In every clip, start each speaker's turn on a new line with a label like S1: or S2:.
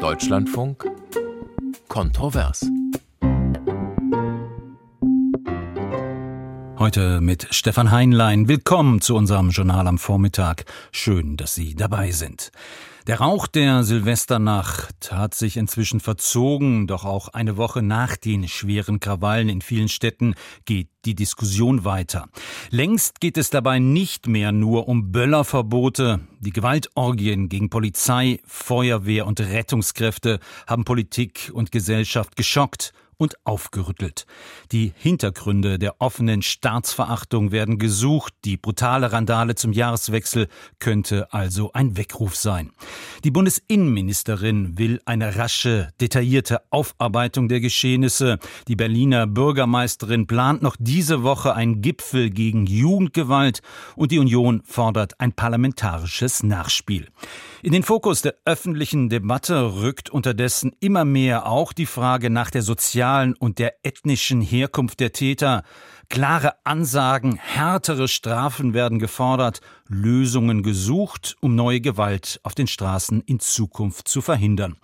S1: Deutschlandfunk Kontrovers.
S2: Heute mit Stefan Heinlein. Willkommen zu unserem Journal am Vormittag. Schön, dass Sie dabei sind. Der Rauch der Silvesternacht hat sich inzwischen verzogen, doch auch eine Woche nach den schweren Krawallen in vielen Städten geht die Diskussion weiter. Längst geht es dabei nicht mehr nur um Böllerverbote. Die Gewaltorgien gegen Polizei, Feuerwehr und Rettungskräfte haben Politik und Gesellschaft geschockt und aufgerüttelt. Die Hintergründe der offenen Staatsverachtung werden gesucht. Die brutale Randale zum Jahreswechsel könnte also ein Weckruf sein. Die Bundesinnenministerin will eine rasche, detaillierte Aufarbeitung der Geschehnisse. Die Berliner Bürgermeisterin plant noch diese Woche einen Gipfel gegen Jugendgewalt und die Union fordert ein parlamentarisches Nachspiel. In den Fokus der öffentlichen Debatte rückt unterdessen immer mehr auch die Frage nach der sozialen und der ethnischen Herkunft der Täter. Klare Ansagen, härtere Strafen werden gefordert, Lösungen gesucht, um neue Gewalt auf den Straßen in Zukunft zu verhindern.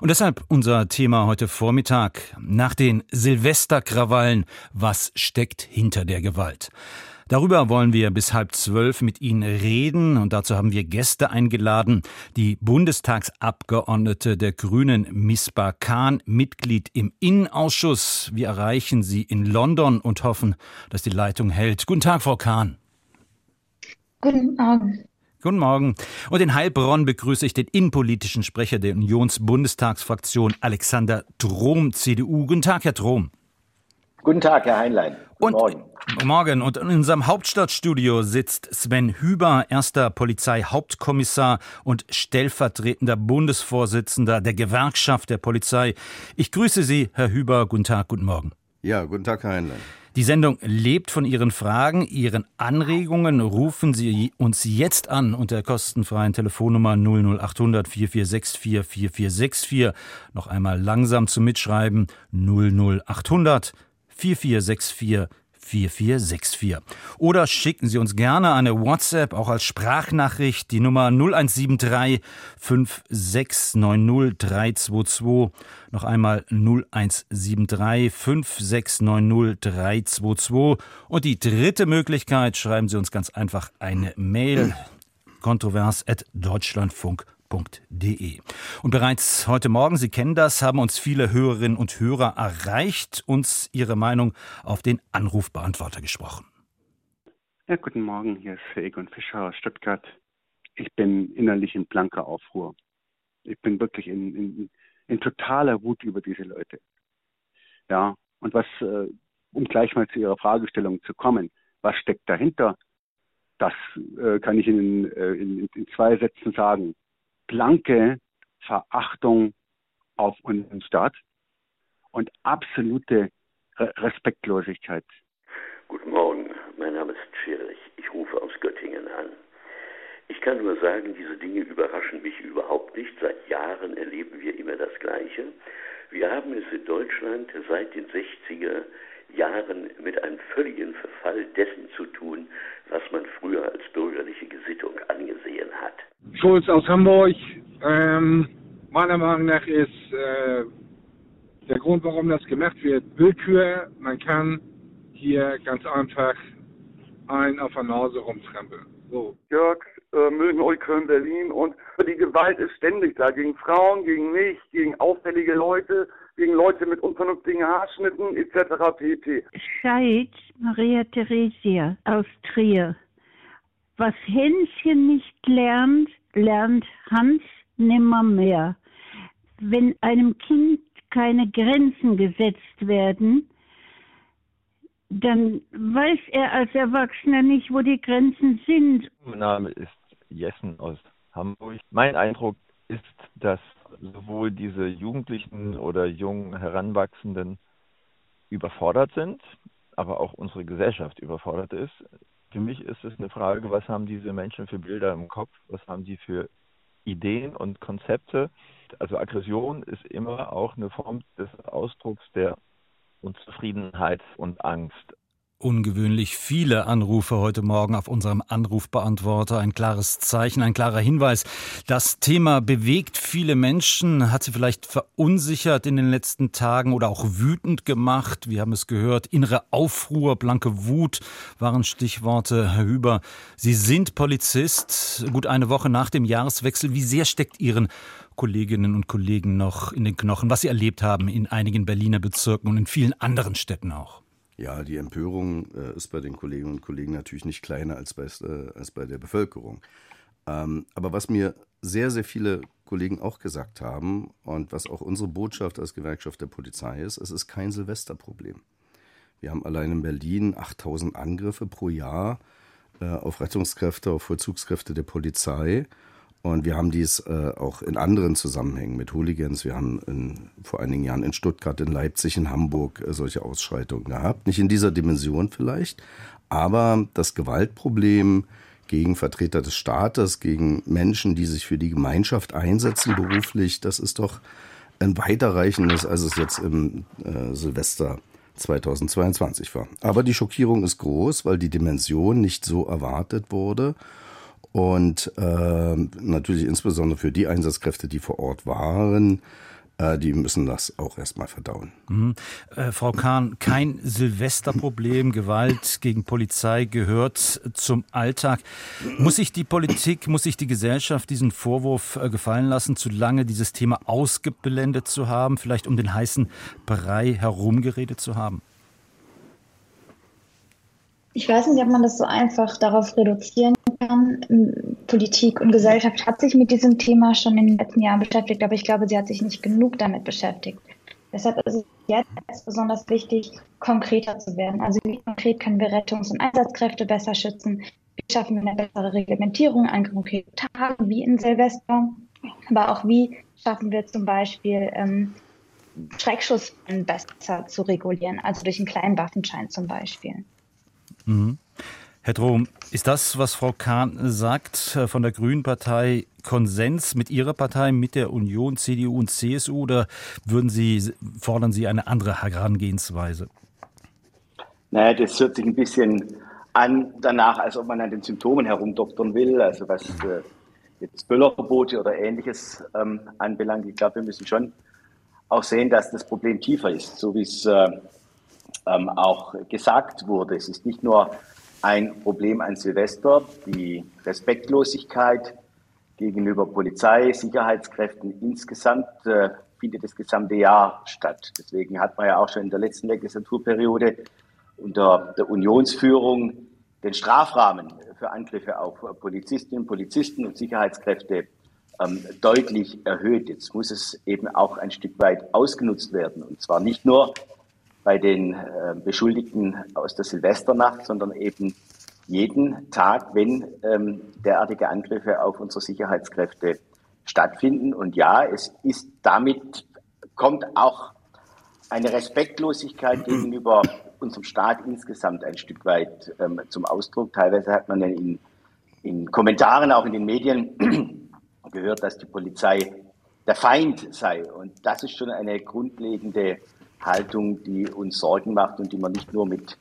S2: Und deshalb unser Thema heute Vormittag. Nach den Silvesterkrawallen, was steckt hinter der Gewalt? Darüber wollen wir bis halb zwölf mit Ihnen reden und dazu haben wir Gäste eingeladen. Die Bundestagsabgeordnete der Grünen Misbah Khan, Mitglied im Innenausschuss. Wir erreichen Sie in London und hoffen, dass die Leitung hält. Guten Tag, Frau Khan.
S3: Guten Morgen.
S2: Guten Morgen. Und in Heilbronn begrüße ich den innenpolitischen Sprecher der Unionsbundestagsfraktion Alexander Trom, CDU. Guten Tag, Herr Trom.
S4: Guten Tag, Herr Heinlein.
S2: Guten und, Morgen. Morgen. Und in unserem Hauptstadtstudio sitzt Sven Hüber, erster Polizeihauptkommissar und stellvertretender Bundesvorsitzender der Gewerkschaft der Polizei. Ich grüße Sie, Herr Hüber. Guten Tag, guten Morgen.
S5: Ja, guten Tag, Herr Heinlein.
S2: Die Sendung lebt von Ihren Fragen, Ihren Anregungen. Rufen Sie uns jetzt an unter der kostenfreien Telefonnummer 00800 4464 4464. Noch einmal langsam zum Mitschreiben 00800 4464 4464. Oder schicken Sie uns gerne eine WhatsApp, auch als Sprachnachricht, die Nummer 0173 5690 322. Noch einmal 0173 5690 322. Und die dritte Möglichkeit, schreiben Sie uns ganz einfach eine Mail kontrovers at deutschlandfunk www.ftf.de. Und bereits heute Morgen, Sie kennen das, haben uns viele Hörerinnen und Hörer erreicht, uns ihre Meinung auf den Anrufbeantworter gesprochen.
S6: Ja, guten Morgen, hier ist Egon Fischer aus Stuttgart. Ich bin innerlich in blanker Aufruhr. Ich bin wirklich in, in, in totaler Wut über diese Leute. Ja, und was, äh, um gleich mal zu Ihrer Fragestellung zu kommen, was steckt dahinter? Das äh, kann ich Ihnen äh, in, in, zwei Sätzen sagen blanke Verachtung auf unseren Staat und absolute Re Respektlosigkeit.
S7: Guten Morgen, mein Name ist Schirlich. Ich rufe aus Göttingen an. Ich kann nur sagen, diese Dinge überraschen mich überhaupt nicht. Seit Jahren erleben wir immer das Gleiche. Wir haben es in Deutschland seit den 60er Jahren mit einem völligen Verfall dessen zu tun, was man früher als bürgerliche Gesittung angesehen hat.
S8: Schulz aus Hamburg. Ähm, meiner Meinung nach ist äh, der Grund, warum das gemacht wird, Willkür. Man kann hier ganz einfach ein auf der Nase rumtrampeln. So.
S9: Jörg, äh, Mögen, Berlin. Und die Gewalt ist ständig da. Gegen Frauen, gegen mich, gegen auffällige Leute, gegen Leute mit unvernünftigen Haarschnitten etc. pp.
S10: Scheid Maria Theresia aus Trier. Was Hänschen nicht lernt, lernt Hans nimmermehr. Wenn einem Kind keine Grenzen gesetzt werden, dann weiß er als Erwachsener nicht, wo die Grenzen sind.
S11: Mein Name ist Jessen aus Hamburg. Mein Eindruck ist, dass sowohl diese Jugendlichen oder jungen Heranwachsenden überfordert sind, aber auch unsere Gesellschaft überfordert ist. Für mich ist es eine Frage, was haben diese Menschen für Bilder im Kopf, was haben die für Ideen und Konzepte. Also Aggression ist immer auch eine Form des Ausdrucks der Unzufriedenheit und Angst.
S2: Ungewöhnlich viele Anrufe heute Morgen auf unserem Anrufbeantworter. Ein klares Zeichen, ein klarer Hinweis. Das Thema bewegt viele Menschen, hat sie vielleicht verunsichert in den letzten Tagen oder auch wütend gemacht. Wir haben es gehört. Innere Aufruhr, blanke Wut waren Stichworte. Herr Hüber, Sie sind Polizist, gut eine Woche nach dem Jahreswechsel. Wie sehr steckt Ihren Kolleginnen und Kollegen noch in den Knochen, was Sie erlebt haben in einigen Berliner Bezirken und in vielen anderen Städten auch?
S5: Ja, die Empörung äh, ist bei den Kolleginnen und Kollegen natürlich nicht kleiner als bei, äh, als bei der Bevölkerung. Ähm, aber was mir sehr, sehr viele Kollegen auch gesagt haben und was auch unsere Botschaft als Gewerkschaft der Polizei ist, es ist kein Silvesterproblem. Wir haben allein in Berlin 8000 Angriffe pro Jahr äh, auf Rettungskräfte, auf Vollzugskräfte der Polizei. Und wir haben dies äh, auch in anderen Zusammenhängen mit Hooligans. Wir haben in, vor einigen Jahren in Stuttgart, in Leipzig, in Hamburg äh, solche Ausschreitungen gehabt. Nicht in dieser Dimension vielleicht, aber das Gewaltproblem gegen Vertreter des Staates, gegen Menschen, die sich für die Gemeinschaft einsetzen beruflich, das ist doch ein weiterreichendes, als es jetzt im äh, Silvester 2022 war. Aber die Schockierung ist groß, weil die Dimension nicht so erwartet wurde und äh, natürlich insbesondere für die Einsatzkräfte, die vor Ort waren, äh, die müssen das auch erstmal verdauen.
S2: Mhm. Äh, Frau Kahn, kein Silvesterproblem, Gewalt gegen Polizei gehört zum Alltag. Muss sich die Politik, muss sich die Gesellschaft diesen Vorwurf äh, gefallen lassen, zu lange dieses Thema ausgeblendet zu haben, vielleicht um den heißen Brei herumgeredet zu haben?
S3: Ich weiß nicht, ob man das so einfach darauf reduzieren kann. Politik und Gesellschaft hat sich mit diesem Thema schon in den letzten Jahren beschäftigt, aber ich glaube, sie hat sich nicht genug damit beschäftigt. Deshalb ist es jetzt besonders wichtig, konkreter zu werden. Also wie konkret können wir Rettungs- und Einsatzkräfte besser schützen? Wie schaffen wir eine bessere Reglementierung an konkreten Tagen wie in Silvester? Aber auch wie schaffen wir zum Beispiel ähm, Schreckschuss besser zu regulieren, also durch einen kleinen Waffenschein zum Beispiel.
S2: Mhm. Herr Drom, ist das, was Frau Kahn sagt, äh, von der Grünen Partei Konsens mit Ihrer Partei, mit der Union, CDU und CSU oder würden Sie, fordern Sie eine andere Herangehensweise?
S4: Naja, das hört sich ein bisschen an danach, als ob man an den Symptomen herumdoktern will, also was äh, jetzt Böllerverbote oder ähnliches ähm, anbelangt. Ich glaube, wir müssen schon auch sehen, dass das Problem tiefer ist, so wie es äh, ähm, auch gesagt wurde. Es ist nicht nur ein Problem an Silvester, die Respektlosigkeit gegenüber Polizei, Sicherheitskräften insgesamt äh, findet das gesamte Jahr statt. Deswegen hat man ja auch schon in der letzten Legislaturperiode unter der Unionsführung den Strafrahmen für Angriffe auf Polizistinnen, Polizisten und Sicherheitskräfte ähm, deutlich erhöht. Jetzt muss es eben auch ein Stück weit ausgenutzt werden. Und zwar nicht nur bei den äh, Beschuldigten aus der Silvesternacht, sondern eben jeden Tag, wenn ähm, derartige Angriffe auf unsere Sicherheitskräfte stattfinden. Und ja, es ist damit, kommt auch eine Respektlosigkeit gegenüber unserem Staat insgesamt ein Stück weit ähm, zum Ausdruck. Teilweise hat man in, in Kommentaren, auch in den Medien, gehört, dass die Polizei der Feind sei. Und das ist schon eine grundlegende Haltung, die uns Sorgen macht und die man nicht nur mit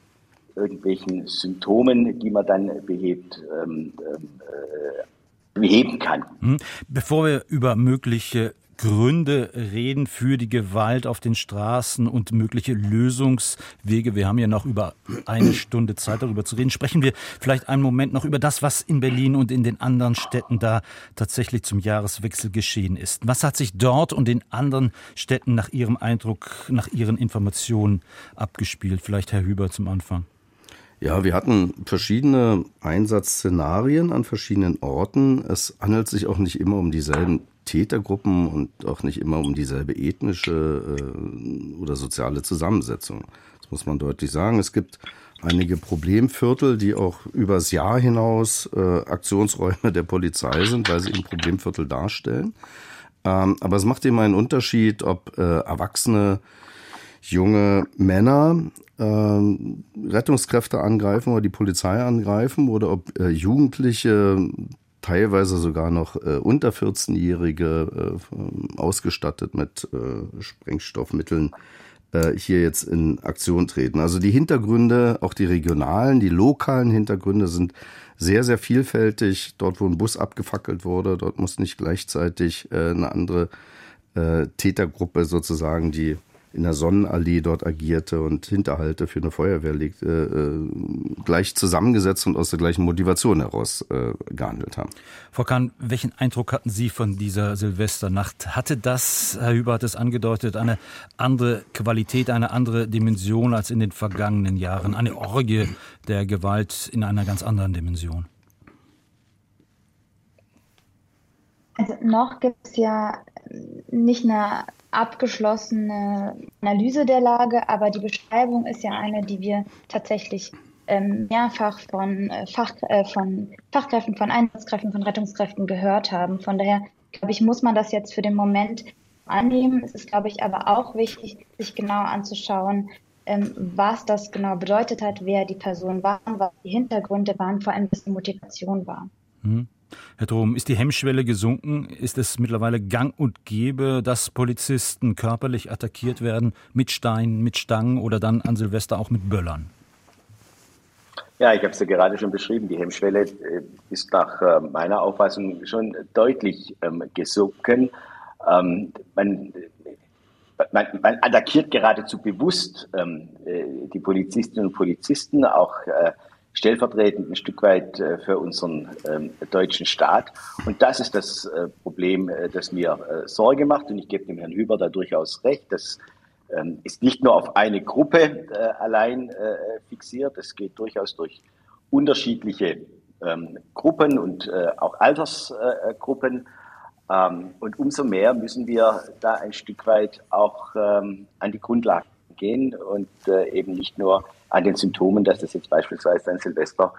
S4: irgendwelchen Symptomen, die man dann behebt, ähm, äh, beheben kann.
S2: Hm. Bevor wir über mögliche Gründe reden für die Gewalt auf den Straßen und mögliche Lösungswege. Wir haben ja noch über eine Stunde Zeit darüber zu reden. Sprechen wir vielleicht einen Moment noch über das, was in Berlin und in den anderen Städten da tatsächlich zum Jahreswechsel geschehen ist. Was hat sich dort und in anderen Städten nach Ihrem Eindruck, nach Ihren Informationen abgespielt? Vielleicht Herr Hüber zum Anfang.
S5: Ja, wir hatten verschiedene Einsatzszenarien an verschiedenen Orten. Es handelt sich auch nicht immer um dieselben Tätergruppen und auch nicht immer um dieselbe ethnische äh, oder soziale Zusammensetzung. Das muss man deutlich sagen. Es gibt einige Problemviertel, die auch übers Jahr hinaus äh, Aktionsräume der Polizei sind, weil sie eben Problemviertel darstellen. Ähm, aber es macht eben einen Unterschied, ob äh, erwachsene junge Männer äh, Rettungskräfte angreifen oder die Polizei angreifen oder ob äh, Jugendliche teilweise sogar noch äh, unter 14-Jährige äh, ausgestattet mit äh, Sprengstoffmitteln äh, hier jetzt in Aktion treten. Also die Hintergründe, auch die regionalen, die lokalen Hintergründe sind sehr, sehr vielfältig. Dort, wo ein Bus abgefackelt wurde, dort muss nicht gleichzeitig äh, eine andere äh, Tätergruppe sozusagen, die in der Sonnenallee dort agierte und Hinterhalte für eine Feuerwehr legte, äh, gleich zusammengesetzt und aus der gleichen Motivation heraus äh, gehandelt haben.
S2: Frau Kahn, welchen Eindruck hatten Sie von dieser Silvesternacht? Hatte das, Herr Hüber hat es angedeutet, eine andere Qualität, eine andere Dimension als in den vergangenen Jahren? Eine Orgie der Gewalt in einer ganz anderen Dimension?
S3: Also noch gibt es ja nicht eine abgeschlossene Analyse der Lage, aber die Beschreibung ist ja eine, die wir tatsächlich ähm, mehrfach von, äh, Fach, äh, von Fachkräften, von Einsatzkräften, von Rettungskräften gehört haben. Von daher, glaube ich, muss man das jetzt für den Moment annehmen. Es ist, glaube ich, aber auch wichtig, sich genau anzuschauen, ähm, was das genau bedeutet hat, wer die Personen waren, was die Hintergründe waren, vor allem was die Motivation war.
S2: Mhm. Herr Drom, ist die Hemmschwelle gesunken? Ist es mittlerweile gang und gäbe, dass Polizisten körperlich attackiert werden mit Steinen, mit Stangen oder dann an Silvester auch mit Böllern?
S4: Ja, ich habe es ja gerade schon beschrieben. Die Hemmschwelle äh, ist nach äh, meiner Auffassung schon deutlich ähm, gesunken. Ähm, man, man, man, attackiert geradezu bewusst ähm, äh, die Polizistinnen und Polizisten, auch äh, stellvertretend ein Stück weit äh, für unseren ähm, deutschen Staat. Und das ist das äh, Problem, äh, das mir Sorge macht. Und ich gebe dem Herrn Hüber da durchaus recht. Das ähm, ist nicht nur auf eine Gruppe allein fixiert. Es geht durchaus durch unterschiedliche ähm, Gruppen und auch Altersgruppen. Und umso mehr müssen wir da ein Stück weit auch an die Grundlagen gehen und eben nicht nur an den Symptomen, dass das jetzt beispielsweise ein Silvester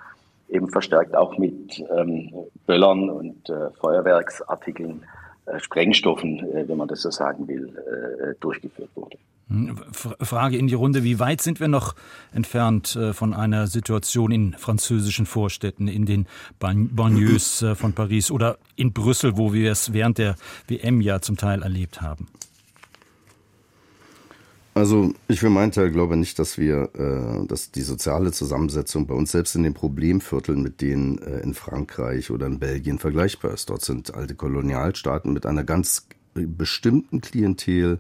S4: eben verstärkt auch mit ähm, Böllern und äh, Feuerwerksartikeln, äh, Sprengstoffen, äh, wenn man das so sagen will, äh, durchgeführt wurde.
S2: Hm, Frage in die Runde, wie weit sind wir noch entfernt äh, von einer Situation in französischen Vorstädten, in den Banlieues äh, von Paris oder in Brüssel, wo wir es während der WM ja zum Teil erlebt haben?
S5: Also ich für meinen Teil glaube nicht, dass wir, äh, dass die soziale Zusammensetzung bei uns selbst in den Problemvierteln mit denen äh, in Frankreich oder in Belgien vergleichbar ist. Dort sind alte Kolonialstaaten mit einer ganz bestimmten Klientel.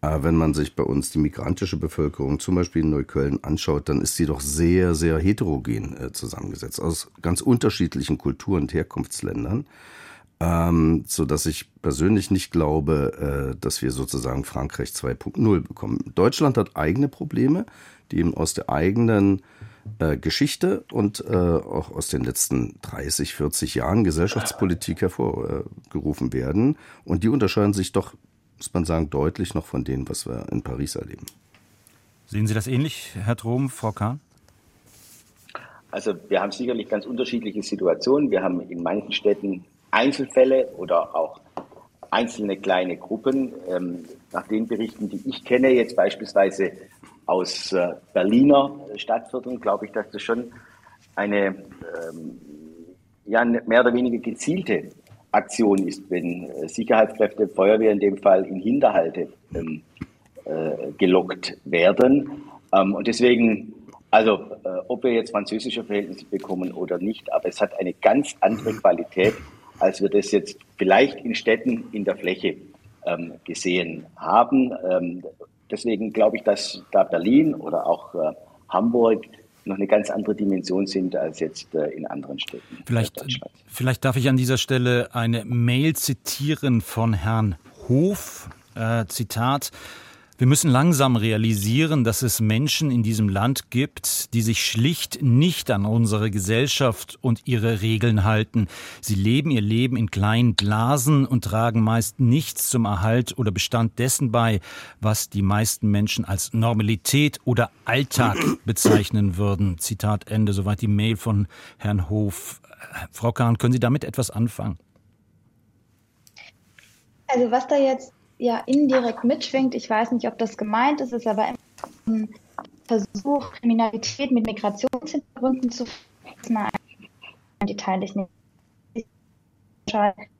S5: Äh, wenn man sich bei uns die migrantische Bevölkerung zum Beispiel in Neukölln anschaut, dann ist sie doch sehr, sehr heterogen äh, zusammengesetzt aus ganz unterschiedlichen Kulturen und Herkunftsländern ähm, so dass ich persönlich nicht glaube, äh, dass wir sozusagen Frankreich 2.0 bekommen. Deutschland hat eigene Probleme, die eben aus der eigenen äh, Geschichte und äh, auch aus den letzten 30, 40 Jahren Gesellschaftspolitik hervorgerufen werden. Und die unterscheiden sich doch, muss man sagen, deutlich noch von denen, was wir in Paris erleben.
S2: Sehen Sie das ähnlich, Herr Trom, Frau Kahn?
S4: Also wir haben sicherlich ganz unterschiedliche Situationen. Wir haben in manchen Städten Einzelfälle oder auch einzelne kleine Gruppen. Ähm, nach den Berichten, die ich kenne, jetzt beispielsweise aus äh, Berliner Stadtvierteln, glaube ich, dass das schon eine ähm, ja, mehr oder weniger gezielte Aktion ist, wenn äh, Sicherheitskräfte, Feuerwehr in dem Fall in Hinterhalte ähm, äh, gelockt werden. Und deswegen, also äh, ob wir jetzt französische Verhältnisse bekommen oder nicht, aber es hat eine ganz andere Qualität als wir das jetzt vielleicht in Städten in der Fläche ähm, gesehen haben. Ähm, deswegen glaube ich, dass da Berlin oder auch äh, Hamburg noch eine ganz andere Dimension sind als jetzt äh, in anderen Städten.
S2: Vielleicht, vielleicht darf ich an dieser Stelle eine Mail zitieren von Herrn Hof. Äh, Zitat. Wir müssen langsam realisieren, dass es Menschen in diesem Land gibt, die sich schlicht nicht an unsere Gesellschaft und ihre Regeln halten. Sie leben ihr Leben in kleinen Blasen und tragen meist nichts zum Erhalt oder Bestand dessen bei, was die meisten Menschen als Normalität oder Alltag bezeichnen würden. Zitat Ende. Soweit die Mail von Herrn Hof. Frau Kahn, können Sie damit etwas anfangen?
S3: Also was da jetzt ja indirekt mitschwingt. Ich weiß nicht, ob das gemeint ist, ist aber ein Versuch, Kriminalität mit Migrationshintergründen zu mal Detail ich nicht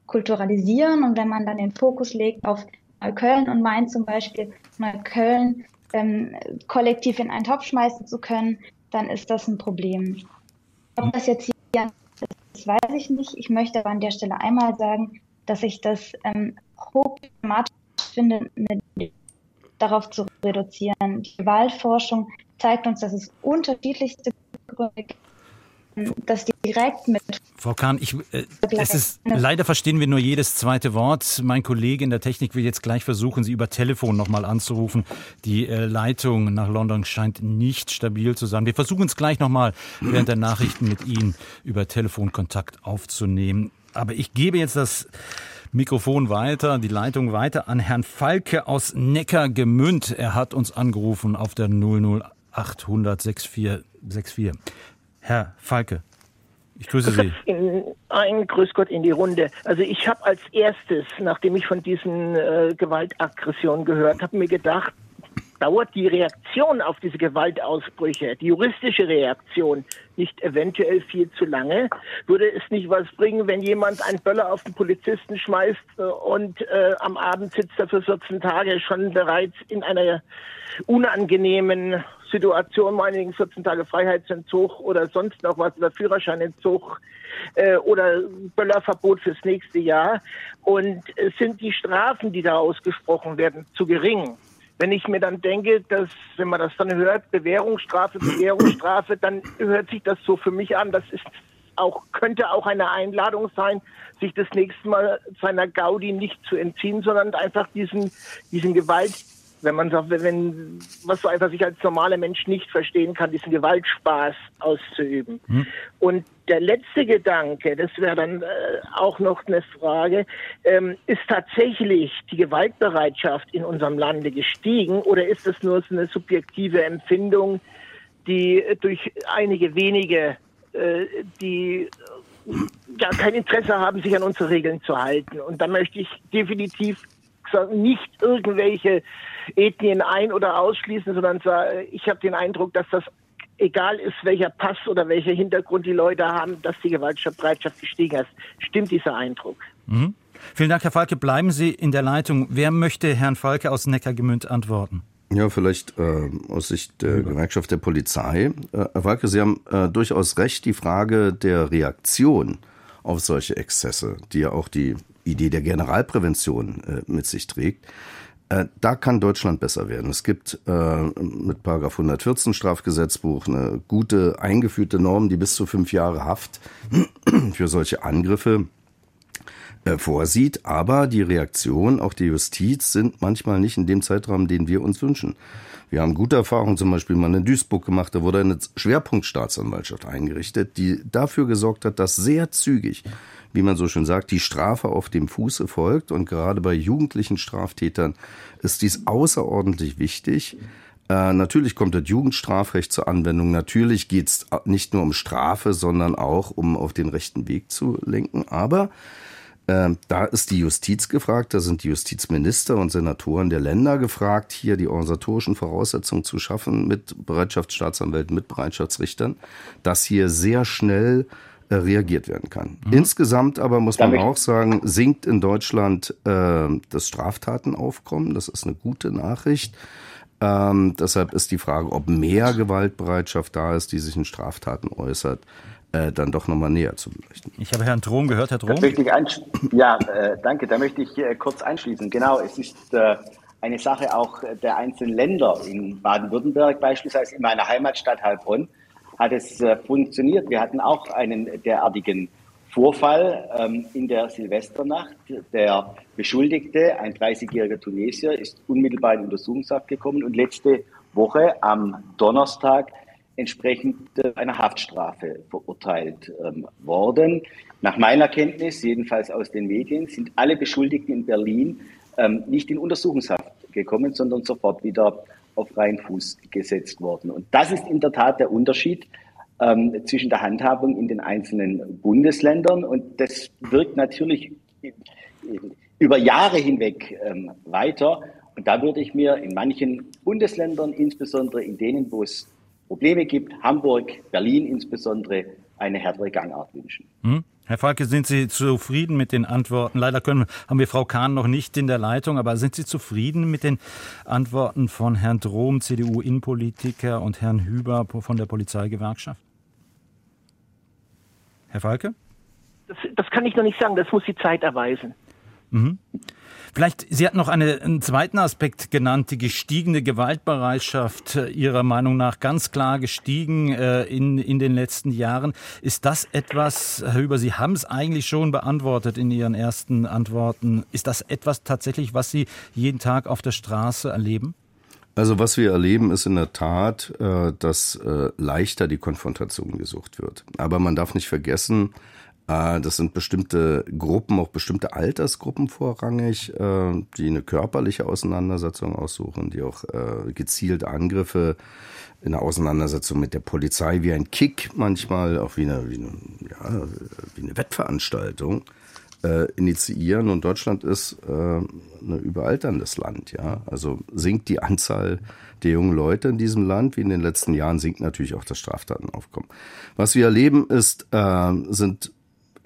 S3: kulturalisieren und wenn man dann den Fokus legt auf Neukölln und meint zum Beispiel, Neukölln ähm, kollektiv in einen Topf schmeißen zu können, dann ist das ein Problem. Ob das jetzt hier ist, weiß ich nicht. Ich möchte aber an der Stelle einmal sagen, dass ich das ähm, hochproblematisch finde, darauf zu reduzieren. Die Wahlforschung zeigt uns, dass es unterschiedlichste Gründe gibt das direkt mit.
S2: Frau Kahn, ich, äh, es ist, leider verstehen wir nur jedes zweite Wort. Mein Kollege in der Technik will jetzt gleich versuchen, Sie über Telefon nochmal anzurufen. Die äh, Leitung nach London scheint nicht stabil zu sein. Wir versuchen es gleich nochmal während der Nachrichten mit Ihnen über Telefonkontakt aufzunehmen. Aber ich gebe jetzt das Mikrofon weiter, die Leitung weiter an Herrn Falke aus Neckargemünd. Er hat uns angerufen auf der 00800 6464. Herr Falke, ich grüße Sie.
S12: Ein Grüß Gott in die Runde. Also ich habe als erstes, nachdem ich von diesen äh, Gewaltaggressionen gehört habe, mir gedacht, dauert die Reaktion auf diese Gewaltausbrüche, die juristische Reaktion, nicht eventuell viel zu lange? Würde es nicht was bringen, wenn jemand einen Böller auf den Polizisten schmeißt äh, und äh, am Abend sitzt er für 14 Tage schon bereits in einer unangenehmen Situation, meinetwegen 14 Tage Freiheitsentzug oder sonst noch was, oder Führerscheinentzug äh, oder Böllerverbot fürs nächste Jahr. Und äh, sind die Strafen, die da ausgesprochen werden, zu gering? Wenn ich mir dann denke, dass, wenn man das dann hört, Bewährungsstrafe, Bewährungsstrafe, dann hört sich das so für mich an, das ist auch, könnte auch eine Einladung sein, sich das nächste Mal seiner Gaudi nicht zu entziehen, sondern einfach diesen, diesen Gewalt, wenn man sagt, wenn, was so einfach sich als normaler Mensch nicht verstehen kann, diesen Gewaltspaß auszuüben. Hm. Und der letzte Gedanke, das wäre dann äh, auch noch eine Frage, ähm, ist tatsächlich die Gewaltbereitschaft in unserem Lande gestiegen oder ist das nur so eine subjektive Empfindung, die durch einige wenige, äh, die gar kein Interesse haben, sich an unsere Regeln zu halten? Und da möchte ich definitiv nicht irgendwelche Ethnien ein- oder ausschließen, sondern ich habe den Eindruck, dass das egal ist, welcher Pass oder welcher Hintergrund die Leute haben, dass die Gewaltbereitschaft gestiegen ist. Stimmt dieser Eindruck?
S2: Mhm. Vielen Dank, Herr Falke. Bleiben Sie in der Leitung. Wer möchte Herrn Falke aus Neckargemünd antworten?
S5: Ja, vielleicht äh, aus Sicht der Gewerkschaft der Polizei. Äh, Herr Falke, Sie haben äh, durchaus recht, die Frage der Reaktion auf solche Exzesse, die ja auch die Idee der Generalprävention äh, mit sich trägt, da kann Deutschland besser werden. Es gibt äh, mit Paragraph 114 Strafgesetzbuch eine gute eingeführte Norm, die bis zu fünf Jahre Haft für solche Angriffe äh, vorsieht. Aber die Reaktion, auch die Justiz, sind manchmal nicht in dem Zeitraum, den wir uns wünschen. Wir haben gute Erfahrungen zum Beispiel mal in Duisburg gemacht. Da wurde eine Schwerpunktstaatsanwaltschaft eingerichtet, die dafür gesorgt hat, dass sehr zügig wie man so schön sagt, die Strafe auf dem Fuße folgt. Und gerade bei jugendlichen Straftätern ist dies außerordentlich wichtig. Äh, natürlich kommt das Jugendstrafrecht zur Anwendung. Natürlich geht es nicht nur um Strafe, sondern auch um auf den rechten Weg zu lenken. Aber äh, da ist die Justiz gefragt, da sind die Justizminister und Senatoren der Länder gefragt, hier die organisatorischen Voraussetzungen zu schaffen mit Bereitschaftsstaatsanwälten, mit Bereitschaftsrichtern, dass hier sehr schnell äh, reagiert werden kann. Mhm. Insgesamt aber muss man auch sagen, sinkt in Deutschland äh, das Straftatenaufkommen. Das ist eine gute Nachricht. Ähm, deshalb ist die Frage, ob mehr Gewaltbereitschaft da ist, die sich in Straftaten äußert, äh, dann doch nochmal näher zu beleuchten.
S2: Ich habe Herrn Trom gehört, Herr Trom.
S4: Ja, äh, danke. Da möchte ich äh, kurz anschließen. Genau, es ist äh, eine Sache auch der einzelnen Länder. In Baden-Württemberg beispielsweise, in meiner Heimatstadt Heilbronn, hat es äh, funktioniert. Wir hatten auch einen derartigen Vorfall ähm, in der Silvesternacht. Der Beschuldigte, ein 30-jähriger Tunesier, ist unmittelbar in Untersuchungshaft gekommen und letzte Woche am Donnerstag entsprechend einer Haftstrafe verurteilt ähm, worden. Nach meiner Kenntnis, jedenfalls aus den Medien, sind alle Beschuldigten in Berlin ähm, nicht in Untersuchungshaft gekommen, sondern sofort wieder auf freien Fuß gesetzt worden. Und das ist in der Tat der Unterschied ähm, zwischen der Handhabung in den einzelnen Bundesländern. Und das wirkt natürlich über Jahre hinweg ähm, weiter. Und da würde ich mir in manchen Bundesländern, insbesondere in denen, wo es Probleme gibt, Hamburg, Berlin insbesondere, eine härtere Gangart wünschen.
S2: Hm. Herr Falke, sind Sie zufrieden mit den Antworten? Leider können, haben wir Frau Kahn noch nicht in der Leitung, aber sind Sie zufrieden mit den Antworten von Herrn Drom, CDU-Innenpolitiker, und Herrn Hüber von der Polizeigewerkschaft? Herr Falke?
S12: Das, das kann ich noch nicht sagen, das muss die Zeit erweisen.
S2: Mhm. Vielleicht, Sie hatten noch eine, einen zweiten Aspekt genannt, die gestiegene Gewaltbereitschaft äh, Ihrer Meinung nach ganz klar gestiegen äh, in, in den letzten Jahren. Ist das etwas, Herr Hüber, Sie haben es eigentlich schon beantwortet in Ihren ersten Antworten. Ist das etwas tatsächlich, was Sie jeden Tag auf der Straße erleben?
S5: Also was wir erleben, ist in der Tat, äh, dass äh, leichter die Konfrontation gesucht wird. Aber man darf nicht vergessen, das sind bestimmte Gruppen, auch bestimmte Altersgruppen vorrangig, äh, die eine körperliche Auseinandersetzung aussuchen, die auch äh, gezielt Angriffe in der Auseinandersetzung mit der Polizei wie ein Kick manchmal, auch wie eine, wie eine, ja, wie eine Wettveranstaltung initiieren. Und Deutschland ist ein überalterndes Land. Ja, also sinkt die Anzahl der jungen Leute in diesem Land, wie in den letzten Jahren sinkt natürlich auch das Straftatenaufkommen. Was wir erleben, ist, sind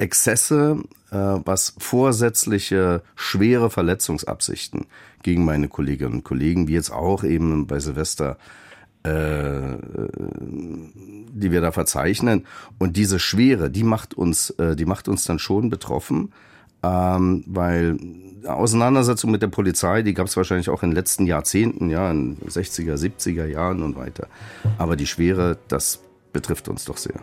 S5: Exzesse, äh, was vorsätzliche schwere Verletzungsabsichten gegen meine Kolleginnen und Kollegen, wie jetzt auch eben bei Silvester, äh, die wir da verzeichnen. Und diese Schwere, die macht uns, äh, die macht uns dann schon betroffen, ähm, weil Auseinandersetzung mit der Polizei, die gab es wahrscheinlich auch in den letzten Jahrzehnten, ja, in 60er, 70er Jahren und weiter. Aber die Schwere, das betrifft uns doch sehr.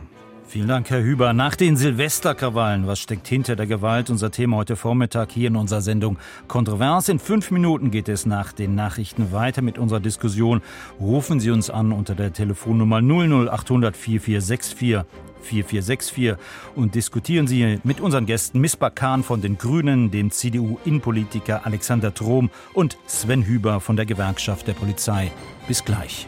S2: Vielen Dank, Herr Hüber. Nach den Silvesterkrawallen, was steckt hinter der Gewalt? Unser Thema heute Vormittag hier in unserer Sendung Kontrovers. In fünf Minuten geht es nach den Nachrichten weiter mit unserer Diskussion. Rufen Sie uns an unter der Telefonnummer 00800 4464 4464 und diskutieren Sie mit unseren Gästen Misbah Kahn von den Grünen, dem CDU-Innenpolitiker Alexander Trom und Sven Hüber von der Gewerkschaft der Polizei. Bis gleich.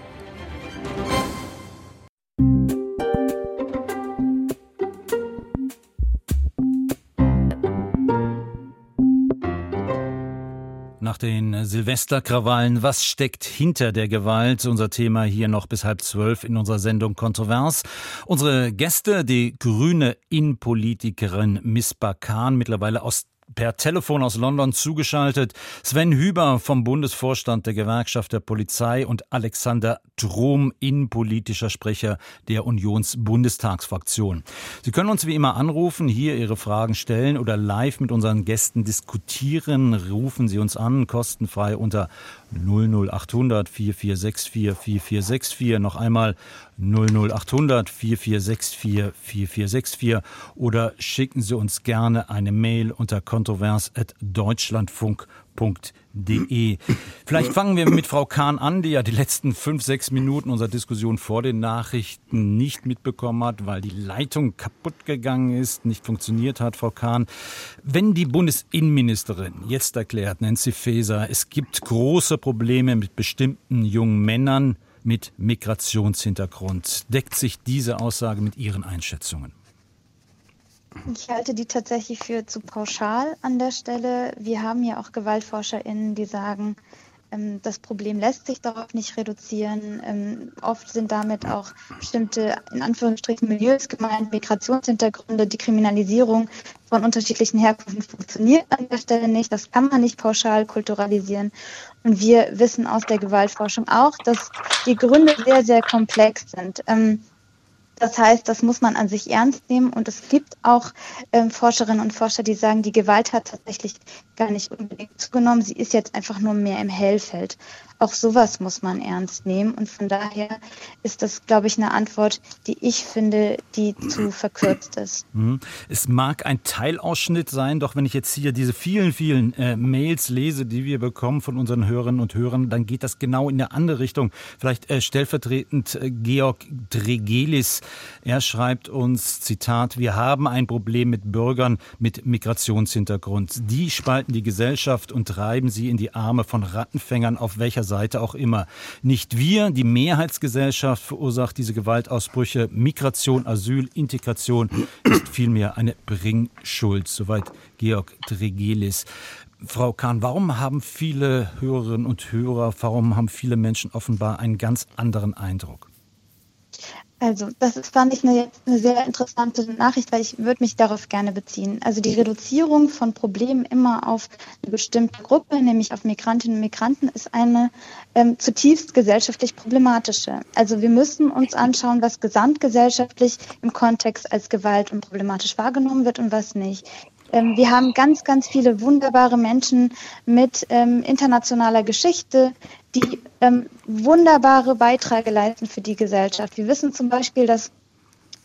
S2: Nach den Silvesterkrawallen. Was steckt hinter der Gewalt? Unser Thema hier noch bis halb zwölf in unserer Sendung Kontrovers. Unsere Gäste, die grüne Innenpolitikerin Misbah Khan, mittlerweile aus per Telefon aus London zugeschaltet Sven Hüber vom Bundesvorstand der Gewerkschaft der Polizei und Alexander Drom, innenpolitischer Sprecher der Unionsbundestagsfraktion. Sie können uns wie immer anrufen, hier Ihre Fragen stellen oder live mit unseren Gästen diskutieren. Rufen Sie uns an, kostenfrei unter 00800 4464 4464. Noch einmal 00800 4464 4464 oder schicken Sie uns gerne eine Mail unter kontrovers.deutschlandfunk.de. Vielleicht fangen wir mit Frau Kahn an, die ja die letzten fünf, sechs Minuten unserer Diskussion vor den Nachrichten nicht mitbekommen hat, weil die Leitung kaputt gegangen ist, nicht funktioniert hat, Frau Kahn. Wenn die Bundesinnenministerin jetzt erklärt, Nancy Faeser, es gibt große Probleme mit bestimmten jungen Männern, mit Migrationshintergrund. Deckt sich diese Aussage mit Ihren Einschätzungen?
S3: Ich halte die tatsächlich für zu pauschal an der Stelle. Wir haben ja auch GewaltforscherInnen, die sagen, ähm, das Problem lässt sich darauf nicht reduzieren. Ähm, oft sind damit auch bestimmte, in Anführungsstrichen, Milieus gemeint, Migrationshintergründe, die Kriminalisierung von unterschiedlichen Herkünften funktioniert an der Stelle nicht. Das kann man nicht pauschal kulturalisieren. Und wir wissen aus der Gewaltforschung auch, dass die Gründe sehr, sehr komplex sind. Ähm, das heißt, das muss man an sich ernst nehmen. Und es gibt auch ähm, Forscherinnen und Forscher, die sagen, die Gewalt hat tatsächlich gar nicht unbedingt zugenommen. Sie ist jetzt einfach nur mehr im Hellfeld auch sowas muss man ernst nehmen. Und von daher ist das, glaube ich, eine Antwort, die ich finde, die zu verkürzt ist.
S2: Mhm. Es mag ein Teilausschnitt sein, doch wenn ich jetzt hier diese vielen, vielen äh, Mails lese, die wir bekommen von unseren Hörerinnen und Hörern, dann geht das genau in eine andere Richtung. Vielleicht äh, stellvertretend äh, Georg Dregelis. Er schreibt uns, Zitat, wir haben ein Problem mit Bürgern mit Migrationshintergrund. Die spalten die Gesellschaft und treiben sie in die Arme von Rattenfängern auf welcher Seite auch immer. Nicht wir, die Mehrheitsgesellschaft verursacht diese Gewaltausbrüche. Migration, Asyl, Integration ist vielmehr eine Bringschuld. Soweit Georg Dregelis. Frau Kahn, warum haben viele Hörerinnen und Hörer, warum haben viele Menschen offenbar einen ganz anderen Eindruck?
S3: Also, das ist, fand ich eine, eine sehr interessante Nachricht, weil ich würde mich darauf gerne beziehen. Also die Reduzierung von Problemen immer auf eine bestimmte Gruppe, nämlich auf Migrantinnen und Migranten, ist eine ähm, zutiefst gesellschaftlich problematische. Also wir müssen uns anschauen, was gesamtgesellschaftlich im Kontext als Gewalt und problematisch wahrgenommen wird und was nicht. Ähm, wir haben ganz, ganz viele wunderbare Menschen mit ähm, internationaler Geschichte, die ähm, wunderbare Beiträge leisten für die Gesellschaft. Wir wissen zum Beispiel, dass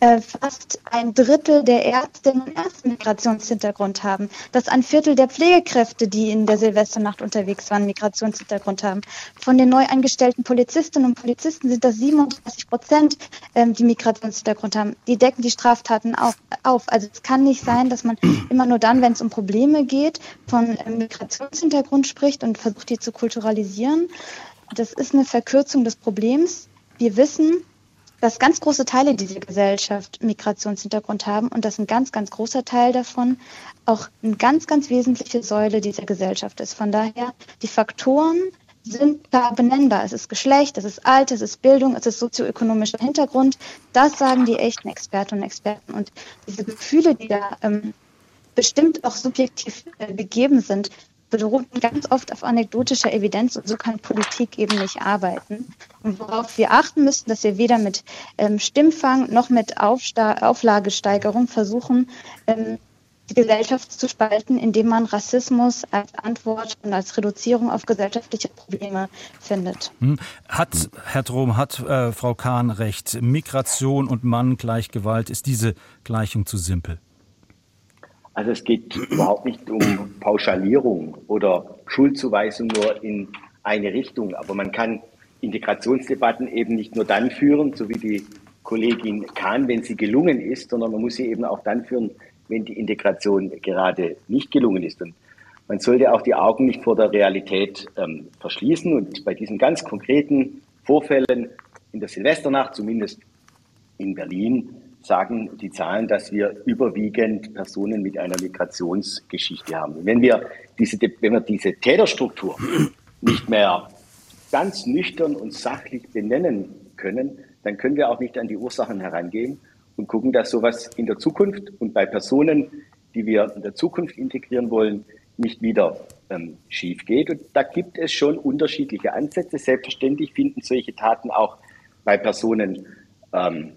S3: äh, fast ein Drittel der Ärztinnen und Ärzte Migrationshintergrund haben, dass ein Viertel der Pflegekräfte, die in der Silvesternacht unterwegs waren, Migrationshintergrund haben. Von den neu eingestellten Polizistinnen und Polizisten sind das 37 Prozent, ähm, die Migrationshintergrund haben. Die decken die Straftaten auch auf. Also es kann nicht sein, dass man immer nur dann, wenn es um Probleme geht, von äh, Migrationshintergrund spricht und versucht, die zu kulturalisieren. Das ist eine Verkürzung des Problems. Wir wissen, dass ganz große Teile dieser Gesellschaft Migrationshintergrund haben und dass ein ganz, ganz großer Teil davon auch eine ganz, ganz wesentliche Säule dieser Gesellschaft ist. Von daher, die Faktoren sind klar benennbar. Es ist Geschlecht, es ist Alter, es ist Bildung, es ist sozioökonomischer Hintergrund. Das sagen die echten Expertinnen und Experten. Und diese Gefühle, die da ähm, bestimmt auch subjektiv äh, gegeben sind, beruhen ganz oft auf anekdotischer Evidenz und so kann Politik eben nicht arbeiten. Und worauf wir achten müssen, dass wir weder mit ähm, Stimmfang noch mit Aufsta Auflagesteigerung versuchen, ähm, die Gesellschaft zu spalten, indem man Rassismus als Antwort und als Reduzierung auf gesellschaftliche Probleme findet.
S2: Hm. Hat, Herr Drom, hat äh, Frau Kahn recht, Migration und Mann gleich Gewalt, ist diese Gleichung zu simpel?
S4: Also es geht überhaupt nicht um Pauschalierung oder Schuldzuweisung nur in eine Richtung, aber man kann Integrationsdebatten eben nicht nur dann führen, so wie die Kollegin Kahn, wenn sie gelungen ist, sondern man muss sie eben auch dann führen, wenn die Integration gerade nicht gelungen ist. Und man sollte auch die Augen nicht vor der Realität ähm, verschließen. Und bei diesen ganz konkreten Vorfällen in der Silvesternacht, zumindest in Berlin, sagen die Zahlen, dass wir überwiegend Personen mit einer Migrationsgeschichte haben. wenn wir diese, wenn wir diese Täterstruktur nicht mehr ganz nüchtern und sachlich benennen können, dann können wir auch nicht an die Ursachen herangehen und gucken, dass sowas in der Zukunft und bei Personen, die wir in der Zukunft integrieren wollen, nicht wieder ähm, schief geht. Und da gibt es schon unterschiedliche Ansätze. Selbstverständlich finden solche Taten auch bei Personen ähm,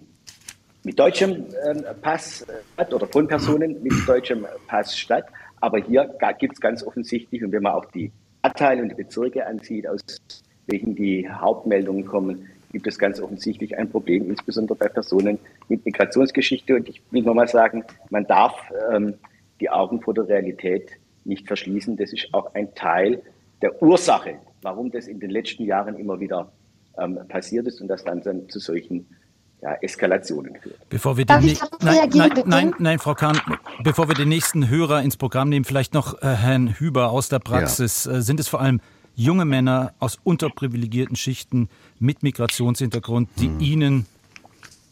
S4: mit deutschem ähm, Pass statt oder von Personen mit deutschem Pass statt. Aber hier gibt es ganz offensichtlich, und wenn man auch die Stadtteile und die Bezirke ansieht, aus welchen die Hauptmeldungen kommen, gibt es ganz offensichtlich ein Problem, insbesondere bei Personen mit Migrationsgeschichte. Und ich will nochmal sagen, man darf ähm, die Augen vor der Realität nicht verschließen. Das ist auch ein Teil der Ursache, warum das in den letzten Jahren immer wieder ähm, passiert ist und das dann, dann zu solchen ja, Eskalationen führt.
S2: Bevor wir den nein, nein, nein, nein, Frau Kahn, bevor wir den nächsten Hörer ins Programm nehmen, vielleicht noch äh, Herrn Hüber aus der Praxis. Ja. Äh, sind es vor allem junge Männer aus unterprivilegierten Schichten mit Migrationshintergrund, die hm. Ihnen,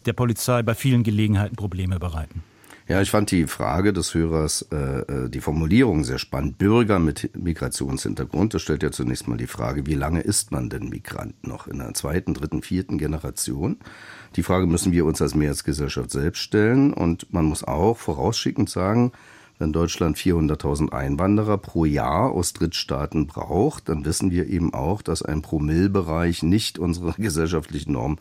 S2: der Polizei, bei vielen Gelegenheiten Probleme bereiten?
S5: Ja, ich fand die Frage des Hörers, äh, äh, die Formulierung sehr spannend. Bürger mit Migrationshintergrund, das stellt ja zunächst mal die Frage, wie lange ist man denn Migrant noch in der zweiten, dritten, vierten Generation? Die Frage müssen wir uns als Mehrheitsgesellschaft selbst stellen und man muss auch vorausschickend sagen, wenn Deutschland 400.000 Einwanderer pro Jahr aus Drittstaaten braucht, dann wissen wir eben auch, dass ein Promillbereich nicht unsere gesellschaftliche Norm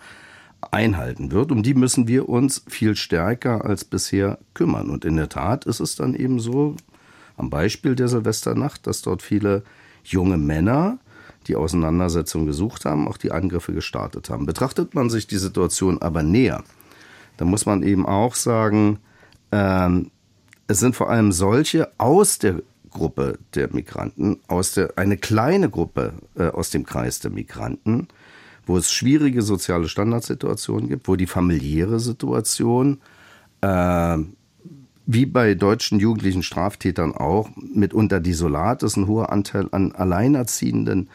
S5: einhalten wird. Um die müssen wir uns viel stärker als bisher kümmern. Und in der Tat ist es dann eben so, am Beispiel der Silvesternacht, dass dort viele junge Männer die Auseinandersetzung gesucht haben, auch die Angriffe gestartet haben. Betrachtet man sich die Situation aber näher, dann muss man eben auch sagen, äh, es sind vor allem solche aus der Gruppe der Migranten, aus der, eine kleine Gruppe äh, aus dem Kreis der Migranten, wo es schwierige soziale Standardsituationen gibt, wo die familiäre Situation äh, wie bei deutschen jugendlichen Straftätern auch mitunter desolat ist, ein hoher Anteil an Alleinerziehenden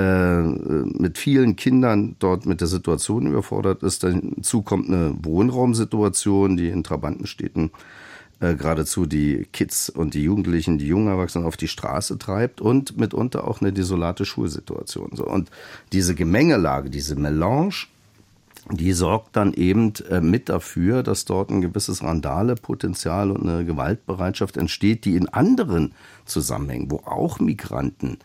S5: äh, mit vielen Kindern dort mit der Situation überfordert ist. Dazu kommt eine Wohnraumsituation, die in Trabantenstädten äh, geradezu die Kids und die Jugendlichen, die jungen Erwachsenen auf die Straße treibt und mitunter auch eine desolate Schulsituation. So. Und diese Gemengelage, diese Melange die sorgt dann eben äh, mit dafür, dass dort ein gewisses Randalepotenzial und eine Gewaltbereitschaft entsteht, die in anderen Zusammenhängen, wo auch Migranten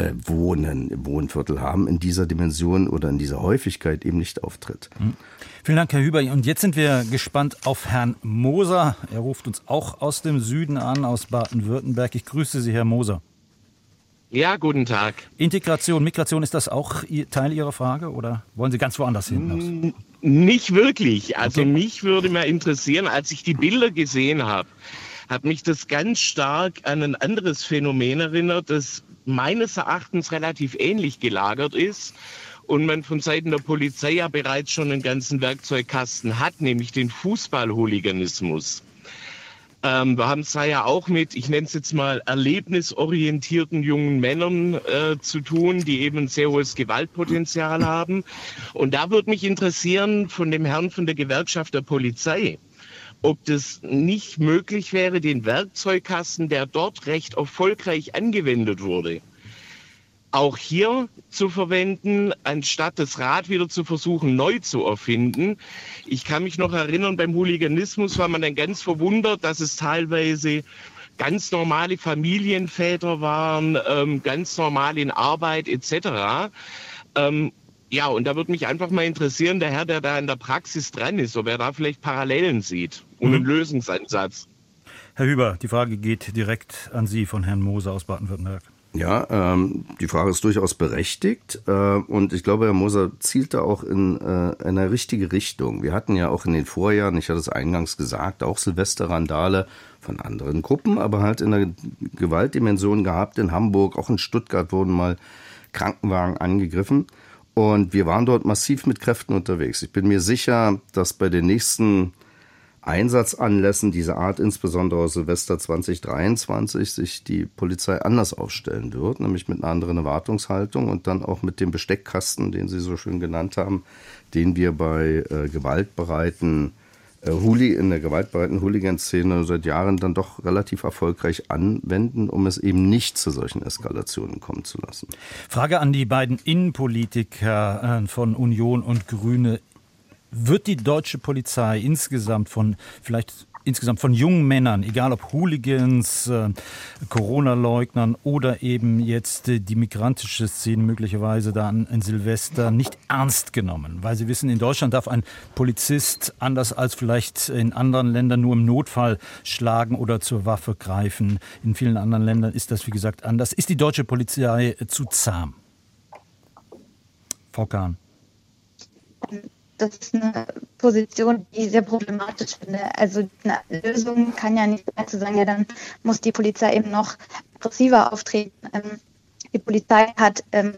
S5: äh, wohnen, Wohnviertel haben, in dieser Dimension oder in dieser Häufigkeit eben nicht auftritt.
S2: Mhm. Vielen Dank, Herr Hüber. Und jetzt sind wir gespannt auf Herrn Moser. Er ruft uns auch aus dem Süden an, aus Baden-Württemberg. Ich grüße Sie, Herr Moser.
S13: Ja, guten Tag.
S2: Integration, Migration, ist das auch Teil Ihrer Frage oder wollen Sie ganz woanders hin?
S13: Nicht wirklich. Also okay. mich würde mal interessieren, als ich die Bilder gesehen habe, hat mich das ganz stark an ein anderes Phänomen erinnert, das meines Erachtens relativ ähnlich gelagert ist und man von Seiten der Polizei ja bereits schon einen ganzen Werkzeugkasten hat, nämlich den Fußballhooliganismus. Ähm, wir haben es da ja auch mit, ich nenne es jetzt mal, erlebnisorientierten jungen Männern äh, zu tun, die eben ein sehr hohes Gewaltpotenzial haben. Und da würde mich interessieren von dem Herrn von der Gewerkschaft der Polizei, ob das nicht möglich wäre, den Werkzeugkasten, der dort recht erfolgreich angewendet wurde, auch hier zu verwenden, anstatt das Rad wieder zu versuchen, neu zu erfinden. Ich kann mich noch erinnern, beim Hooliganismus war man dann ganz verwundert, dass es teilweise ganz normale Familienväter waren, ähm, ganz normal in Arbeit etc. Ähm, ja, und da würde mich einfach mal interessieren, der Herr, der da in der Praxis dran ist, ob er da vielleicht Parallelen sieht und mhm. einen Lösungsansatz.
S2: Herr Hüber, die Frage geht direkt an Sie von Herrn Moser aus Baden-Württemberg.
S5: Ja, ähm, die Frage ist durchaus berechtigt äh, und ich glaube, Herr Moser zielt da auch in äh, eine richtige Richtung. Wir hatten ja auch in den Vorjahren, ich hatte es eingangs gesagt, auch Silvesterrandale von anderen Gruppen, aber halt in der Gewaltdimension gehabt. In Hamburg, auch in Stuttgart wurden mal Krankenwagen angegriffen und wir waren dort massiv mit Kräften unterwegs. Ich bin mir sicher, dass bei den nächsten Einsatzanlässen dieser Art, insbesondere Silvester 2023, sich die Polizei anders aufstellen wird, nämlich mit einer anderen Erwartungshaltung und dann auch mit dem Besteckkasten, den Sie so schön genannt haben, den wir bei äh, gewaltbereiten Hooli in der gewaltbereiten Hooligan-Szene seit Jahren dann doch relativ erfolgreich anwenden, um es eben nicht zu solchen Eskalationen kommen zu lassen.
S2: Frage an die beiden Innenpolitiker äh, von Union und Grüne. Wird die deutsche Polizei insgesamt von vielleicht insgesamt von jungen Männern, egal ob Hooligans, äh, Corona-Leugnern oder eben jetzt äh, die migrantische Szene möglicherweise da an Silvester nicht ernst genommen, weil sie wissen, in Deutschland darf ein Polizist anders als vielleicht in anderen Ländern nur im Notfall schlagen oder zur Waffe greifen. In vielen anderen Ländern ist das, wie gesagt, anders. Ist die deutsche Polizei zu zahm? Frau Kahn
S3: das ist eine Position, die ich sehr problematisch finde. Also eine Lösung kann ja nicht sein zu sagen, ja, dann muss die Polizei eben noch aggressiver auftreten. Ähm, die Polizei hat ähm,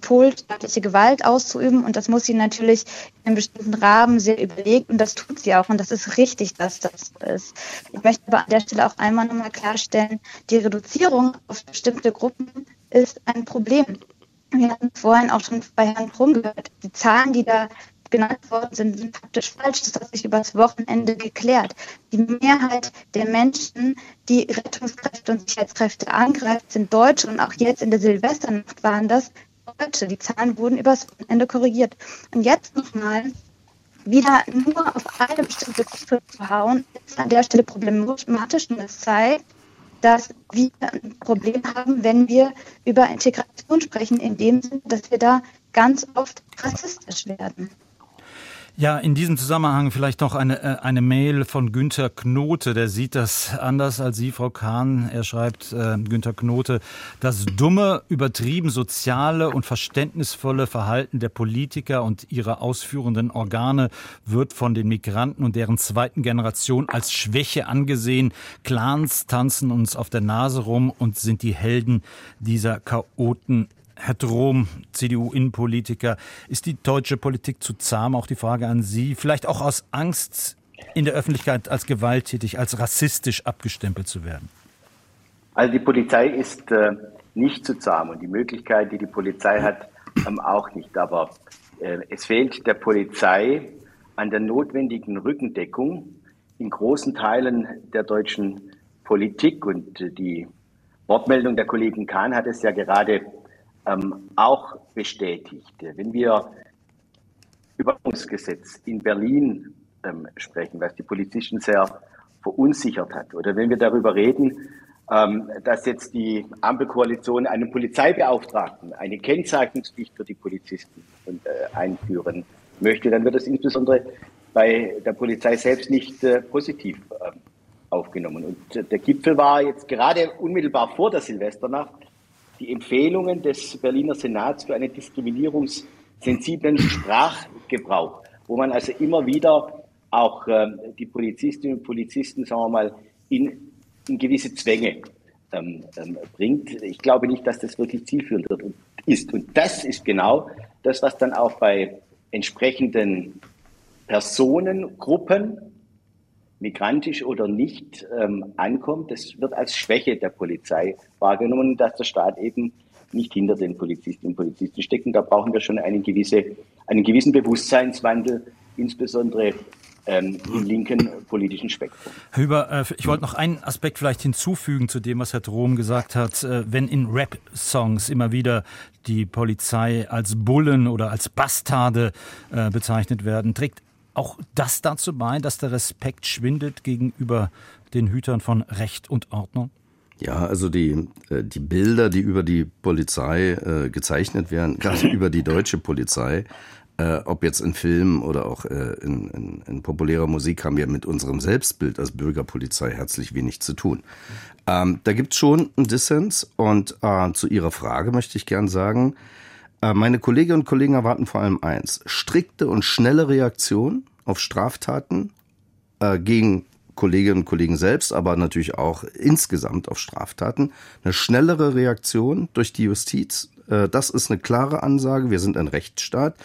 S3: Pol, staatliche Gewalt auszuüben und das muss sie natürlich in einem bestimmten Rahmen sehr überlegt und das tut sie auch und das ist richtig, dass das so ist. Ich möchte aber an der Stelle auch einmal nochmal klarstellen, die Reduzierung auf bestimmte Gruppen ist ein Problem. Wir hatten vorhin auch schon bei Herrn Krumm gehört, die Zahlen, die da genannt worden sind, sind faktisch falsch. Das hat sich übers Wochenende geklärt. Die Mehrheit der Menschen, die Rettungskräfte und Sicherheitskräfte angreift, sind Deutsche und auch jetzt in der Silvesternacht waren das Deutsche. Die Zahlen wurden übers Wochenende korrigiert. Und jetzt nochmal wieder nur auf eine bestimmte Gruppe zu hauen, ist an der Stelle problematisch und es zeigt, dass wir ein Problem haben, wenn wir über Integration sprechen, in dem Sinne, dass wir da ganz oft rassistisch werden.
S2: Ja, in diesem Zusammenhang vielleicht noch eine, äh, eine Mail von Günther Knote. Der sieht das anders als Sie, Frau Kahn. Er schreibt, äh, Günther Knote, das dumme, übertrieben soziale und verständnisvolle Verhalten der Politiker und ihrer ausführenden Organe wird von den Migranten und deren zweiten Generation als Schwäche angesehen. Clans tanzen uns auf der Nase rum und sind die Helden dieser Chaoten Herr Drom, CDU-Innenpolitiker, ist die deutsche Politik zu zahm? Auch die Frage an Sie. Vielleicht auch aus Angst, in der Öffentlichkeit als gewalttätig, als rassistisch abgestempelt zu werden?
S4: Also die Polizei ist äh, nicht zu zahm und die Möglichkeit, die die Polizei hat, ähm, auch nicht. Aber äh, es fehlt der Polizei an der notwendigen Rückendeckung in großen Teilen der deutschen Politik. Und äh, die Wortmeldung der Kollegin Kahn hat es ja gerade ähm, auch bestätigt. Wenn wir Überwachungsgesetz in Berlin ähm, sprechen, was die Polizisten sehr verunsichert hat. Oder wenn wir darüber reden, ähm, dass jetzt die Ampelkoalition einen Polizeibeauftragten, eine Kennzeichnungspflicht für die Polizisten äh, einführen möchte, dann wird das insbesondere bei der Polizei selbst nicht äh, positiv äh, aufgenommen. Und äh, der Gipfel war jetzt gerade unmittelbar vor der Silvesternacht die Empfehlungen des Berliner Senats für einen diskriminierungssensiblen Sprachgebrauch, wo man also immer wieder auch ähm, die Polizistinnen und Polizisten, sagen wir mal, in, in gewisse Zwänge ähm, ähm, bringt. Ich glaube nicht, dass das wirklich zielführend wird und ist. Und das ist genau das, was dann auch bei entsprechenden Personengruppen, migrantisch oder nicht, ähm, ankommt. Das wird als Schwäche der Polizei wahrgenommen, dass der Staat eben nicht hinter den Polizistinnen und Polizisten steckt. Und da brauchen wir schon einen, gewisse, einen gewissen Bewusstseinswandel, insbesondere ähm, im linken politischen Spektrum.
S2: Herr Hüber, äh, ich wollte noch einen Aspekt vielleicht hinzufügen zu dem, was Herr Drom gesagt hat. Äh, wenn in Rap-Songs immer wieder die Polizei als Bullen oder als Bastarde äh, bezeichnet werden, trägt auch das dazu bei, dass der Respekt schwindet gegenüber den Hütern von Recht und Ordnung?
S5: Ja, also die, die Bilder, die über die Polizei äh, gezeichnet werden, gerade über die deutsche Polizei, äh, ob jetzt in Filmen oder auch äh, in, in, in, populärer Musik, haben wir mit unserem Selbstbild als Bürgerpolizei herzlich wenig zu tun. Ähm, da gibt es schon einen Dissens und äh, zu Ihrer Frage möchte ich gern sagen, äh, meine Kolleginnen und Kollegen erwarten vor allem eins, strikte und schnelle Reaktion auf Straftaten äh, gegen Kolleginnen und Kollegen selbst, aber natürlich auch insgesamt auf Straftaten. Eine schnellere Reaktion durch die Justiz, äh, das ist eine klare Ansage. Wir sind ein Rechtsstaat.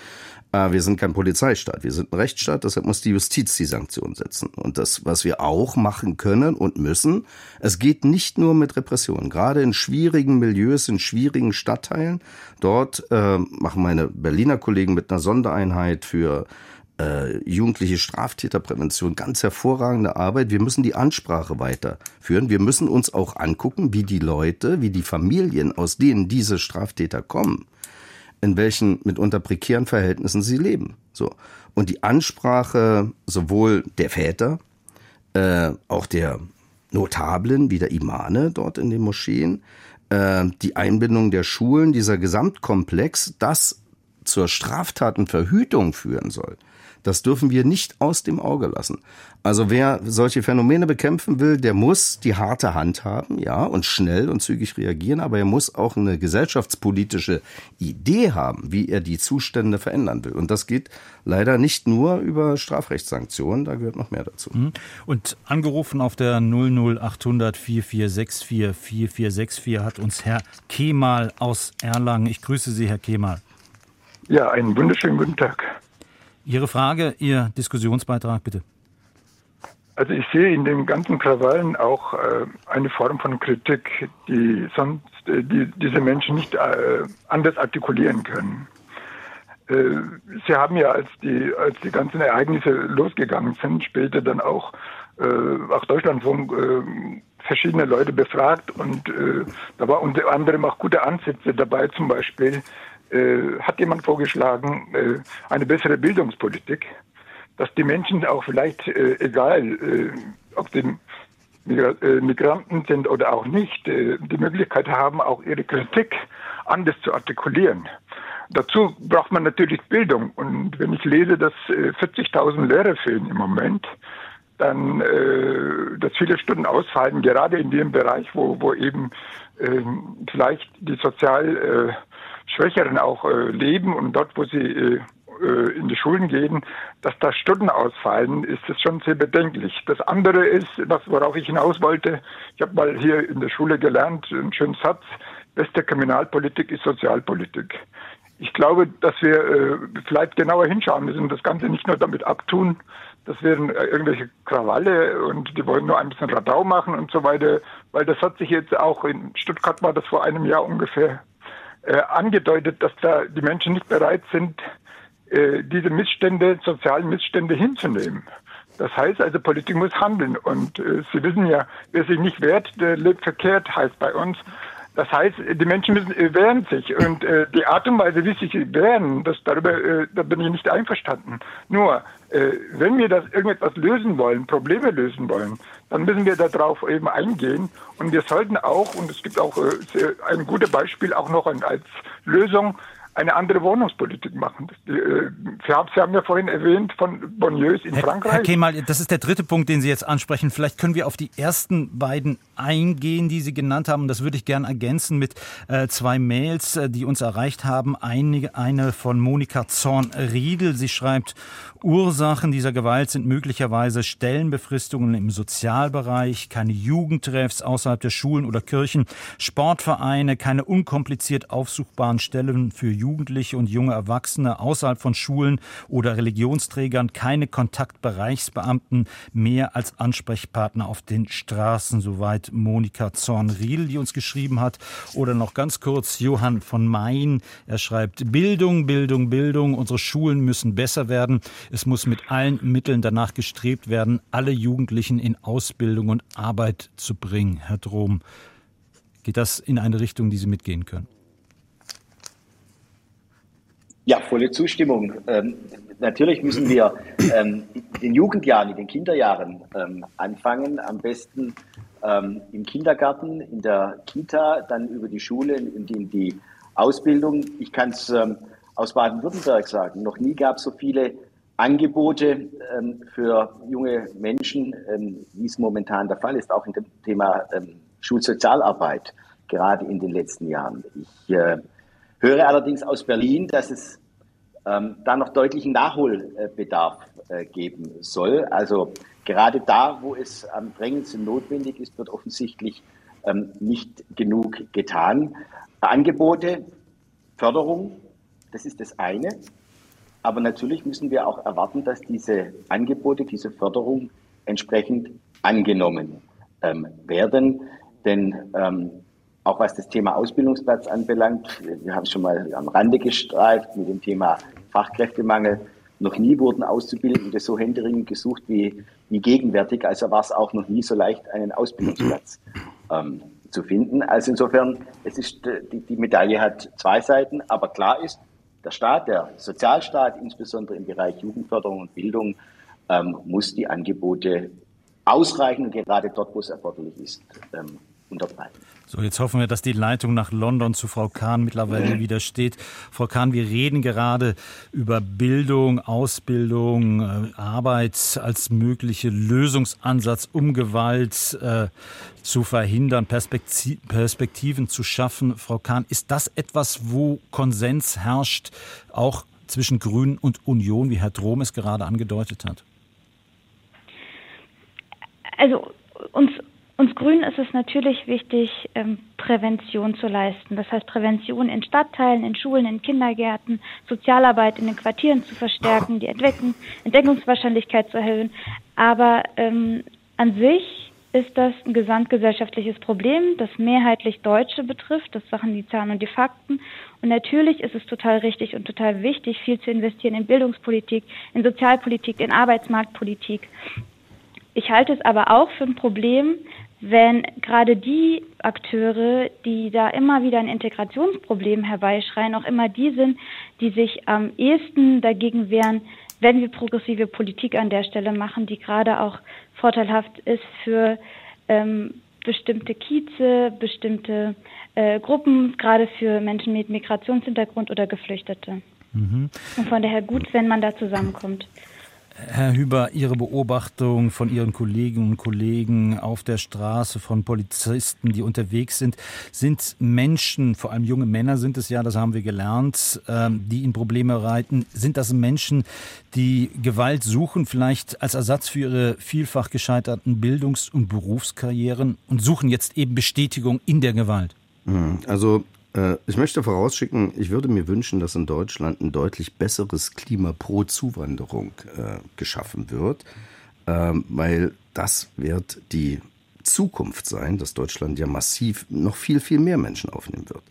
S5: Äh, wir sind kein Polizeistaat, wir sind ein Rechtsstaat, deshalb muss die Justiz die Sanktion setzen. Und das, was wir auch machen können und müssen, es geht nicht nur mit Repressionen. Gerade in schwierigen Milieus, in schwierigen Stadtteilen, dort äh, machen meine Berliner Kollegen mit einer Sondereinheit für äh, jugendliche Straftäterprävention ganz hervorragende Arbeit. Wir müssen die Ansprache weiterführen. Wir müssen uns auch angucken, wie die Leute, wie die Familien, aus denen diese Straftäter kommen, in welchen mitunter prekären Verhältnissen sie leben. So. Und die Ansprache sowohl der Väter, äh, auch der Notablen wie der Imane dort in den Moscheen, äh, die Einbindung der Schulen, dieser Gesamtkomplex, das zur Straftatenverhütung führen soll. Das dürfen wir nicht aus dem Auge lassen. Also wer solche Phänomene bekämpfen will, der muss die harte Hand haben, ja, und schnell und zügig reagieren, aber er muss auch eine gesellschaftspolitische Idee haben, wie er die Zustände verändern will. Und das geht leider nicht nur über Strafrechtssanktionen, da gehört noch mehr dazu. Mhm.
S2: Und angerufen auf der 00800 4464 4464 hat uns Herr Kemal aus Erlangen. Ich grüße Sie, Herr Kemal.
S14: Ja, einen wunderschönen guten Tag.
S2: Ihre Frage, Ihr Diskussionsbeitrag, bitte.
S14: Also ich sehe in den ganzen Krawallen auch äh, eine Form von Kritik, die sonst äh, die, diese Menschen nicht äh, anders artikulieren können. Äh, Sie haben ja, als die, als die ganzen Ereignisse losgegangen sind, später dann auch, äh, auch Deutschlandfunk äh, verschiedene Leute befragt und da war unter anderem auch gute Ansätze dabei, zum Beispiel äh, hat jemand vorgeschlagen, äh, eine bessere Bildungspolitik, dass die Menschen auch vielleicht, äh, egal äh, ob sie äh, Migranten sind oder auch nicht, die Möglichkeit haben, auch ihre Kritik anders zu artikulieren. Dazu braucht man natürlich Bildung. Und wenn ich lese, dass 40.000 Lehrer fehlen im Moment, dann, äh, dass viele Stunden ausfallen, gerade in dem Bereich, wo, wo eben äh, vielleicht die sozial Schwächeren auch äh, leben und dort, wo sie äh, äh, in die Schulen gehen, dass da Stunden ausfallen, ist das schon sehr bedenklich. Das andere ist, was, worauf ich hinaus wollte, ich habe mal hier in der Schule gelernt, einen schönen Satz, beste Kriminalpolitik ist Sozialpolitik. Ich glaube, dass wir äh, vielleicht genauer hinschauen müssen das Ganze nicht nur damit abtun, das wären äh, irgendwelche Krawalle und die wollen nur ein bisschen Radau machen und so weiter, weil das hat sich jetzt auch in Stuttgart war das vor einem Jahr ungefähr äh, angedeutet, dass da die Menschen nicht bereit sind, äh, diese Missstände, sozialen Missstände hinzunehmen. Das heißt also, Politik muss handeln. Und äh, Sie wissen ja, wer sich nicht wehrt, der lebt verkehrt, heißt bei uns. Das heißt, die Menschen müssen äh, wehren sich und äh, die Art und Weise, wie sie sich wehren, das darüber, äh, da bin ich nicht einverstanden. Nur, äh, wenn wir das irgendetwas lösen wollen, Probleme lösen wollen, dann müssen wir darauf eben eingehen und wir sollten auch, und es gibt auch äh, ein gutes Beispiel auch noch als Lösung, eine andere Wohnungspolitik machen. Äh, Sie, haben, Sie haben ja vorhin erwähnt von Bonnieus in
S2: Herr,
S14: Frankreich.
S2: Herr Kemal, das ist der dritte Punkt, den Sie jetzt ansprechen. Vielleicht können wir auf die ersten beiden eingehen, die Sie genannt haben. Das würde ich gerne ergänzen mit äh, zwei Mails, die uns erreicht haben. Eine von Monika Zorn-Riedel. Sie schreibt, Ursachen dieser Gewalt sind möglicherweise Stellenbefristungen im Sozialbereich, keine Jugendtreffs außerhalb der Schulen oder Kirchen, Sportvereine, keine unkompliziert aufsuchbaren Stellen für Jugendliche und junge Erwachsene außerhalb von Schulen oder Religionsträgern, keine Kontaktbereichsbeamten mehr als Ansprechpartner auf den Straßen. Soweit Monika Zorn-Riedel, die uns geschrieben hat. Oder noch ganz kurz Johann von Main. Er schreibt Bildung, Bildung, Bildung. Unsere Schulen müssen besser werden. Es muss mit allen Mitteln danach gestrebt werden, alle Jugendlichen in Ausbildung und Arbeit zu bringen. Herr Drom, geht das in eine Richtung, die Sie mitgehen können?
S4: Ja, volle Zustimmung. Ähm, natürlich müssen wir ähm, in den Jugendjahren, in den Kinderjahren ähm, anfangen. Am besten ähm, im Kindergarten, in der Kita, dann über die Schule und in die Ausbildung. Ich kann es ähm, aus Baden-Württemberg sagen. Noch nie gab es so viele Angebote ähm, für junge Menschen, ähm, wie es momentan der Fall ist, auch in dem Thema ähm, Schulsozialarbeit, gerade in den letzten Jahren. Ich äh, höre allerdings aus Berlin, dass es ähm, da noch deutlichen Nachholbedarf äh, geben soll. Also gerade da, wo es am drängendsten notwendig ist, wird offensichtlich ähm, nicht genug getan. Angebote, Förderung, das ist das eine. Aber natürlich müssen wir auch erwarten, dass diese Angebote, diese Förderung entsprechend angenommen ähm, werden. Denn ähm, auch was das Thema Ausbildungsplatz anbelangt, wir haben es schon mal am Rande gestreift mit dem Thema Fachkräftemangel. Noch nie wurden Auszubildende so händeringend gesucht wie, wie gegenwärtig. Also war es auch noch nie so leicht, einen Ausbildungsplatz ähm, zu finden. Also insofern, es ist, die, die Medaille hat zwei Seiten, aber klar ist, der Staat, der Sozialstaat, insbesondere im Bereich Jugendförderung und Bildung, ähm, muss die Angebote ausreichend, gerade dort, wo es erforderlich ist, ähm, unterbreiten.
S2: So, jetzt hoffen wir, dass die Leitung nach London zu Frau Kahn mittlerweile wieder steht. Frau Kahn, wir reden gerade über Bildung, Ausbildung, äh, Arbeit als mögliche Lösungsansatz, um Gewalt äh, zu verhindern, Perspektiv Perspektiven zu schaffen. Frau Kahn, ist das etwas, wo Konsens herrscht, auch zwischen Grünen und Union, wie Herr Drom es gerade angedeutet hat?
S3: Also uns uns Grünen ist es natürlich wichtig, ähm, Prävention zu leisten. Das heißt, Prävention in Stadtteilen, in Schulen, in Kindergärten, Sozialarbeit in den Quartieren zu verstärken, die Entdeckung, Entdeckungswahrscheinlichkeit zu erhöhen. Aber ähm, an sich ist das ein gesamtgesellschaftliches Problem, das mehrheitlich Deutsche betrifft. Das sagen die Zahlen und die Fakten. Und natürlich ist es total richtig und total wichtig, viel zu investieren in Bildungspolitik, in Sozialpolitik, in Arbeitsmarktpolitik. Ich halte es aber auch für ein Problem, wenn gerade die Akteure, die da immer wieder ein Integrationsproblem herbeischreien, auch immer die sind, die sich am ehesten dagegen wehren, wenn wir progressive Politik an der Stelle machen, die gerade auch vorteilhaft ist für ähm, bestimmte Kieze, bestimmte äh, Gruppen, gerade für Menschen mit Migrationshintergrund oder Geflüchtete. Mhm. Und von daher gut, wenn man da zusammenkommt.
S2: Herr Hüber, Ihre Beobachtung von Ihren Kolleginnen und Kollegen auf der Straße, von Polizisten, die unterwegs sind, sind Menschen, vor allem junge Männer sind es ja, das haben wir gelernt, ähm, die Ihnen Probleme reiten. Sind das Menschen, die Gewalt suchen, vielleicht als Ersatz für ihre vielfach gescheiterten Bildungs- und Berufskarrieren und suchen jetzt eben Bestätigung in der Gewalt?
S5: Hm, also ich möchte vorausschicken, ich würde mir wünschen, dass in Deutschland ein deutlich besseres Klima pro Zuwanderung äh, geschaffen wird, ähm, weil das wird die Zukunft sein, dass Deutschland ja massiv noch viel, viel mehr Menschen aufnehmen wird.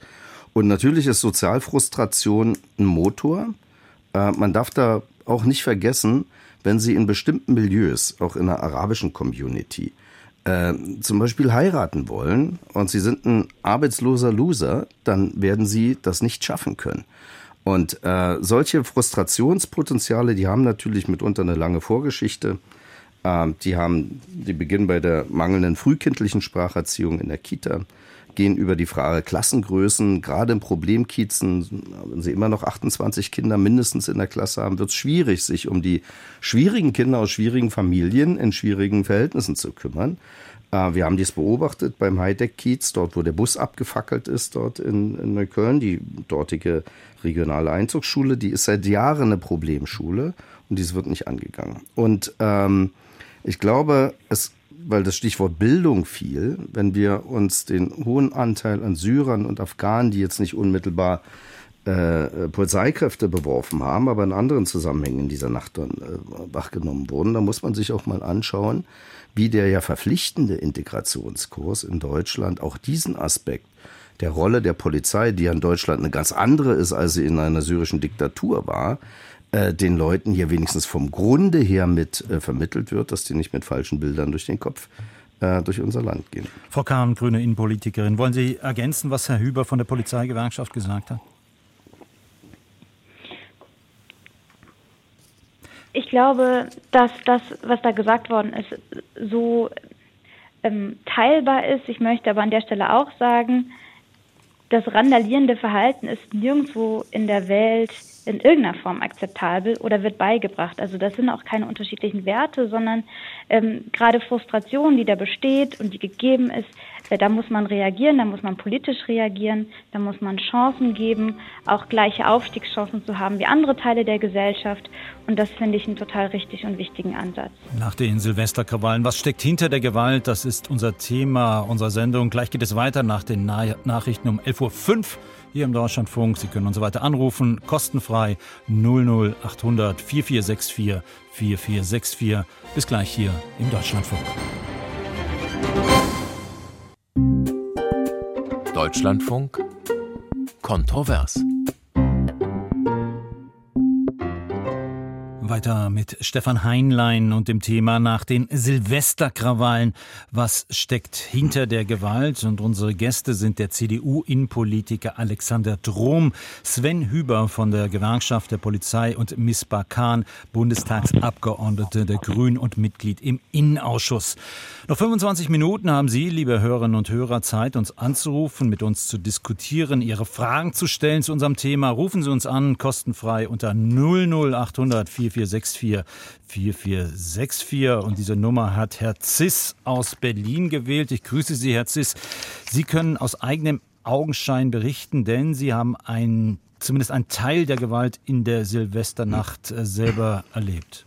S5: Und natürlich ist Sozialfrustration ein Motor. Äh, man darf da auch nicht vergessen, wenn Sie in bestimmten Milieus, auch in der arabischen Community, äh, zum Beispiel heiraten wollen und sie sind ein arbeitsloser Loser, dann werden sie das nicht schaffen können. Und äh, solche Frustrationspotenziale, die haben natürlich mitunter eine lange Vorgeschichte. Äh, die haben, die beginnen bei der mangelnden frühkindlichen Spracherziehung in der Kita gehen über die Frage Klassengrößen. Gerade im Problemkiezen, wenn Sie immer noch 28 Kinder mindestens in der Klasse haben, wird es schwierig, sich um die schwierigen Kinder aus schwierigen Familien in schwierigen Verhältnissen zu kümmern. Äh, wir haben dies beobachtet beim Heideck-Kiez, dort wo der Bus abgefackelt ist, dort in, in Neukölln. Die dortige regionale Einzugsschule, die ist seit Jahren eine Problemschule und dies wird nicht angegangen. Und ähm, ich glaube, es weil das Stichwort Bildung fiel, wenn wir uns den hohen Anteil an Syrern und Afghanen, die jetzt nicht unmittelbar äh, Polizeikräfte beworfen haben, aber in anderen Zusammenhängen in dieser Nacht dann äh, wachgenommen wurden, da muss man sich auch mal anschauen, wie der ja verpflichtende Integrationskurs in Deutschland auch diesen Aspekt der Rolle der Polizei, die ja in Deutschland eine ganz andere ist, als sie in einer syrischen Diktatur war, äh, den Leuten hier wenigstens vom Grunde her mit äh, vermittelt wird, dass die nicht mit falschen Bildern durch den Kopf äh, durch unser Land gehen.
S2: Frau Kahn, grüne Innenpolitikerin, wollen Sie ergänzen, was Herr Hüber von der Polizeigewerkschaft gesagt hat?
S3: Ich glaube, dass das, was da gesagt worden ist, so ähm, teilbar ist. Ich möchte aber an der Stelle auch sagen, das randalierende Verhalten ist nirgendwo in der Welt in irgendeiner Form akzeptabel oder wird beigebracht. Also das sind auch keine unterschiedlichen Werte, sondern ähm, gerade Frustration, die da besteht und die gegeben ist, äh, da muss man reagieren, da muss man politisch reagieren, da muss man Chancen geben, auch gleiche Aufstiegschancen zu haben wie andere Teile der Gesellschaft. Und das finde ich einen total richtig und wichtigen Ansatz.
S2: Nach den Silvesterkrawallen, was steckt hinter der Gewalt? Das ist unser Thema unserer Sendung. Gleich geht es weiter nach den Nachrichten um 11.05 Uhr hier im Deutschlandfunk. Sie können uns weiter anrufen, kostenfrei 00800 4464 4464. Bis gleich hier im Deutschlandfunk.
S1: Deutschlandfunk Kontrovers.
S2: Weiter mit Stefan Heinlein und dem Thema nach den Silvesterkrawallen. Was steckt hinter der Gewalt? Und unsere Gäste sind der CDU-Innenpolitiker Alexander Drom, Sven Hüber von der Gewerkschaft der Polizei und Miss Bakan, Bundestagsabgeordnete der Grünen und Mitglied im Innenausschuss. Noch 25 Minuten haben Sie, liebe Hörerinnen und Hörer, Zeit, uns anzurufen, mit uns zu diskutieren, Ihre Fragen zu stellen zu unserem Thema. Rufen Sie uns an, kostenfrei unter 00800 44 4464 4464. Und diese Nummer hat Herr Ziss aus Berlin gewählt. Ich grüße Sie, Herr Ziss. Sie können aus eigenem Augenschein berichten, denn Sie haben ein, zumindest einen Teil der Gewalt in der Silvesternacht äh, selber erlebt.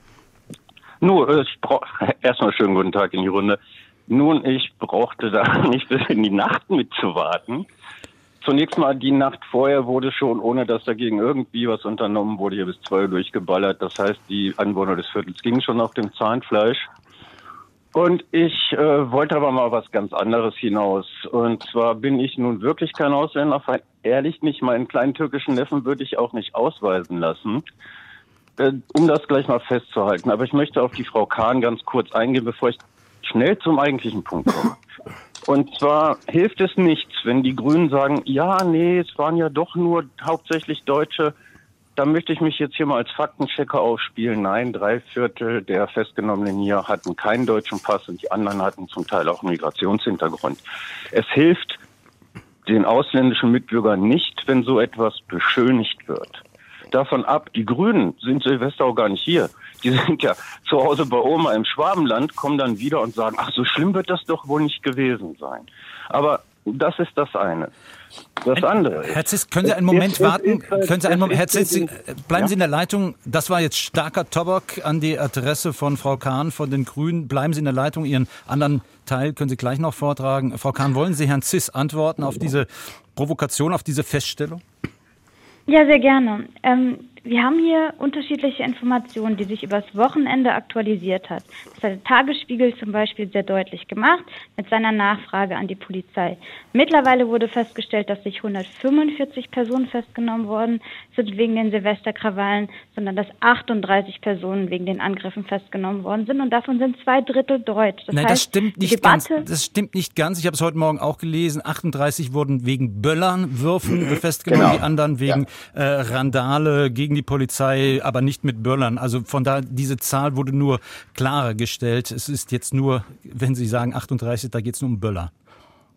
S15: Nur, äh, erstmal schönen guten Tag in die Runde. Nun, ich brauchte da nicht bis in die Nacht mitzuwarten. Zunächst mal die Nacht vorher wurde schon, ohne dass dagegen irgendwie was unternommen wurde, hier bis zwei durchgeballert. Das heißt, die Anwohner des Viertels gingen schon auf dem Zahnfleisch. Und ich äh, wollte aber mal was ganz anderes hinaus. Und zwar bin ich nun wirklich kein Ausländer, ehrlich nicht. Meinen kleinen türkischen Neffen würde ich auch nicht ausweisen lassen. Äh, um das gleich mal festzuhalten. Aber ich möchte auf die Frau Kahn ganz kurz eingehen, bevor ich schnell zum eigentlichen Punkt komme. Und zwar hilft es nichts, wenn die Grünen sagen, ja, nee, es waren ja doch nur hauptsächlich Deutsche. Da möchte ich mich jetzt hier mal als Faktenchecker aufspielen. Nein, drei Viertel der Festgenommenen hier hatten keinen deutschen Pass und die anderen hatten zum Teil auch Migrationshintergrund. Es hilft den ausländischen Mitbürgern nicht, wenn so etwas beschönigt wird. Davon ab, die Grünen sind Silvester auch gar nicht hier die sind ja zu Hause bei Oma im Schwabenland, kommen dann wieder und sagen, ach, so schlimm wird das doch wohl nicht gewesen sein. Aber das ist das eine. Das andere.
S2: Herr Zisk, können Sie einen Moment warten? können Sie einen Moment, Herr Zisk, bleiben Sie in der Leitung. Das war jetzt starker Tobak an die Adresse von Frau Kahn von den Grünen. Bleiben Sie in der Leitung. Ihren anderen Teil können Sie gleich noch vortragen. Frau Kahn, wollen Sie Herrn Ziss antworten auf diese Provokation, auf diese Feststellung?
S3: Ja, sehr gerne. Ähm, wir haben hier unterschiedliche Informationen, die sich übers Wochenende aktualisiert hat. Das hat der Tagesspiegel zum Beispiel sehr deutlich gemacht mit seiner Nachfrage an die Polizei. Mittlerweile wurde festgestellt, dass sich 145 Personen festgenommen worden sind wegen den Silvesterkrawallen, sondern dass 38 Personen wegen den Angriffen festgenommen worden sind und davon sind zwei Drittel deutsch.
S2: Das Nein, heißt, das stimmt nicht ganz. Das stimmt nicht ganz. Ich habe es heute Morgen auch gelesen. 38 wurden wegen Böllernwürfen mhm. festgenommen, genau. die anderen wegen ja. äh, Randale gegen die Polizei, aber nicht mit Böllern. Also von da diese Zahl wurde nur klarer gestellt. Es ist jetzt nur, wenn Sie sagen 38, da geht es nur um Böller.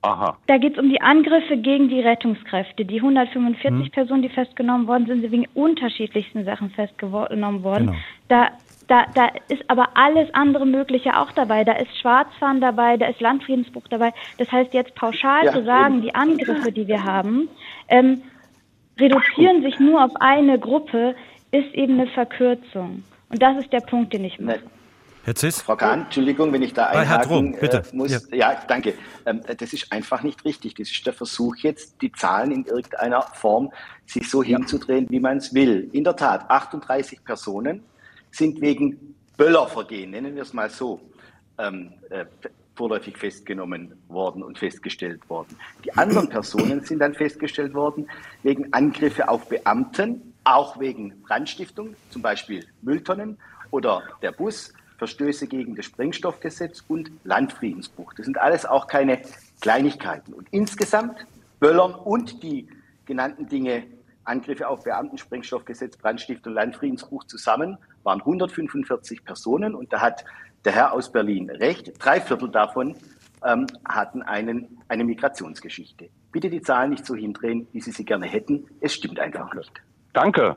S3: Aha. Da geht es um die Angriffe gegen die Rettungskräfte. Die 145 hm. Personen, die festgenommen worden sind, sind wegen unterschiedlichsten Sachen festgenommen worden. Genau. Da, da, da ist aber alles andere Mögliche auch dabei. Da ist Schwarzfahren dabei, da ist Landfriedensbruch dabei. Das heißt, jetzt pauschal ja, zu sagen, eben. die Angriffe, die wir haben, ähm, reduzieren sich nur auf eine Gruppe, ist eben eine Verkürzung. Und das ist der Punkt, den ich mache.
S2: Herr Ziss?
S4: Frau Kahn, Entschuldigung, wenn ich da einhaken Herr bitte. Äh, muss. Ja. ja, danke. Ähm, das ist einfach nicht richtig. Das ist der Versuch jetzt, die Zahlen in irgendeiner Form sich so ja. hinzudrehen, wie man es will. In der Tat, 38 Personen sind wegen Böllervergehen, nennen wir es mal so, ähm, äh, vorläufig festgenommen worden und festgestellt worden. Die anderen Personen sind dann festgestellt worden wegen Angriffe auf Beamten, auch wegen Brandstiftung, zum Beispiel Mülltonnen oder der Bus, Verstöße gegen das Sprengstoffgesetz und Landfriedensbruch. Das sind alles auch keine Kleinigkeiten. Und insgesamt Böllern und die genannten Dinge, Angriffe auf Beamten, Sprengstoffgesetz, Brandstiftung, Landfriedensbruch zusammen waren 145 Personen. Und da hat der Herr aus Berlin recht. Drei Viertel davon ähm, hatten einen, eine Migrationsgeschichte. Bitte die Zahlen nicht so hindrehen, wie Sie sie gerne hätten. Es stimmt einfach nicht.
S15: Danke.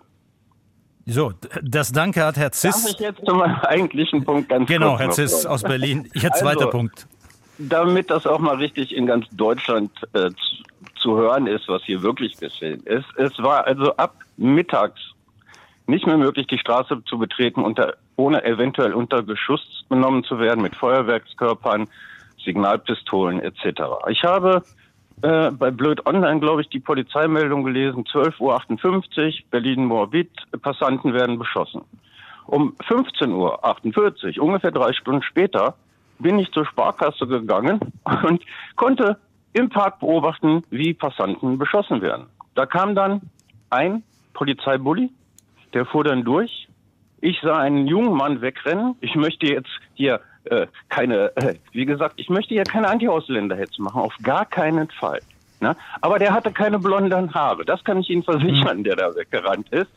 S2: So, das Danke hat Herr Ziss.
S15: Darf ich jetzt zum eigentlichen Punkt ganz
S2: Genau, Herr Ziss aus Berlin. Ihr zweiter also, Punkt.
S15: Damit das auch mal richtig in ganz Deutschland äh, zu, zu hören ist, was hier wirklich geschehen ist. Es war also ab mittags nicht mehr möglich, die Straße zu betreten, unter, ohne eventuell unter Beschuss genommen zu werden mit Feuerwerkskörpern, Signalpistolen etc. Ich habe äh, bei Blöd Online, glaube ich, die Polizeimeldung gelesen, 12.58 Uhr, Berlin-Moabit, Passanten werden beschossen. Um 15.48 Uhr, ungefähr drei Stunden später, bin ich zur Sparkasse gegangen und konnte im Park beobachten, wie Passanten beschossen werden. Da kam dann ein Polizeibully, der fuhr dann durch. Ich sah einen jungen Mann wegrennen. Ich möchte jetzt hier äh, keine, äh, wie gesagt, ich möchte hier keine Anti-Ausländerhetze machen, auf gar keinen Fall. Ne? Aber der hatte keine blonden Haare, das kann ich Ihnen versichern, der da weggerannt ist.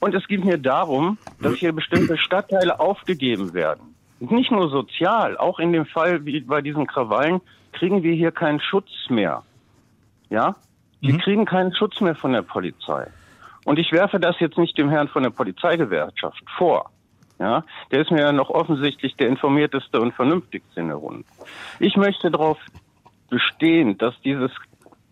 S15: Und es geht mir darum, dass hier bestimmte Stadtteile aufgegeben werden. Nicht nur sozial, auch in dem Fall wie bei diesen Krawallen kriegen wir hier keinen Schutz mehr. Ja? Wir mhm. kriegen keinen Schutz mehr von der Polizei. Und ich werfe das jetzt nicht dem Herrn von der Polizeigewerkschaft vor. Ja, der ist mir ja noch offensichtlich der informierteste und vernünftigste in der Runde. Ich möchte darauf bestehen, dass dieses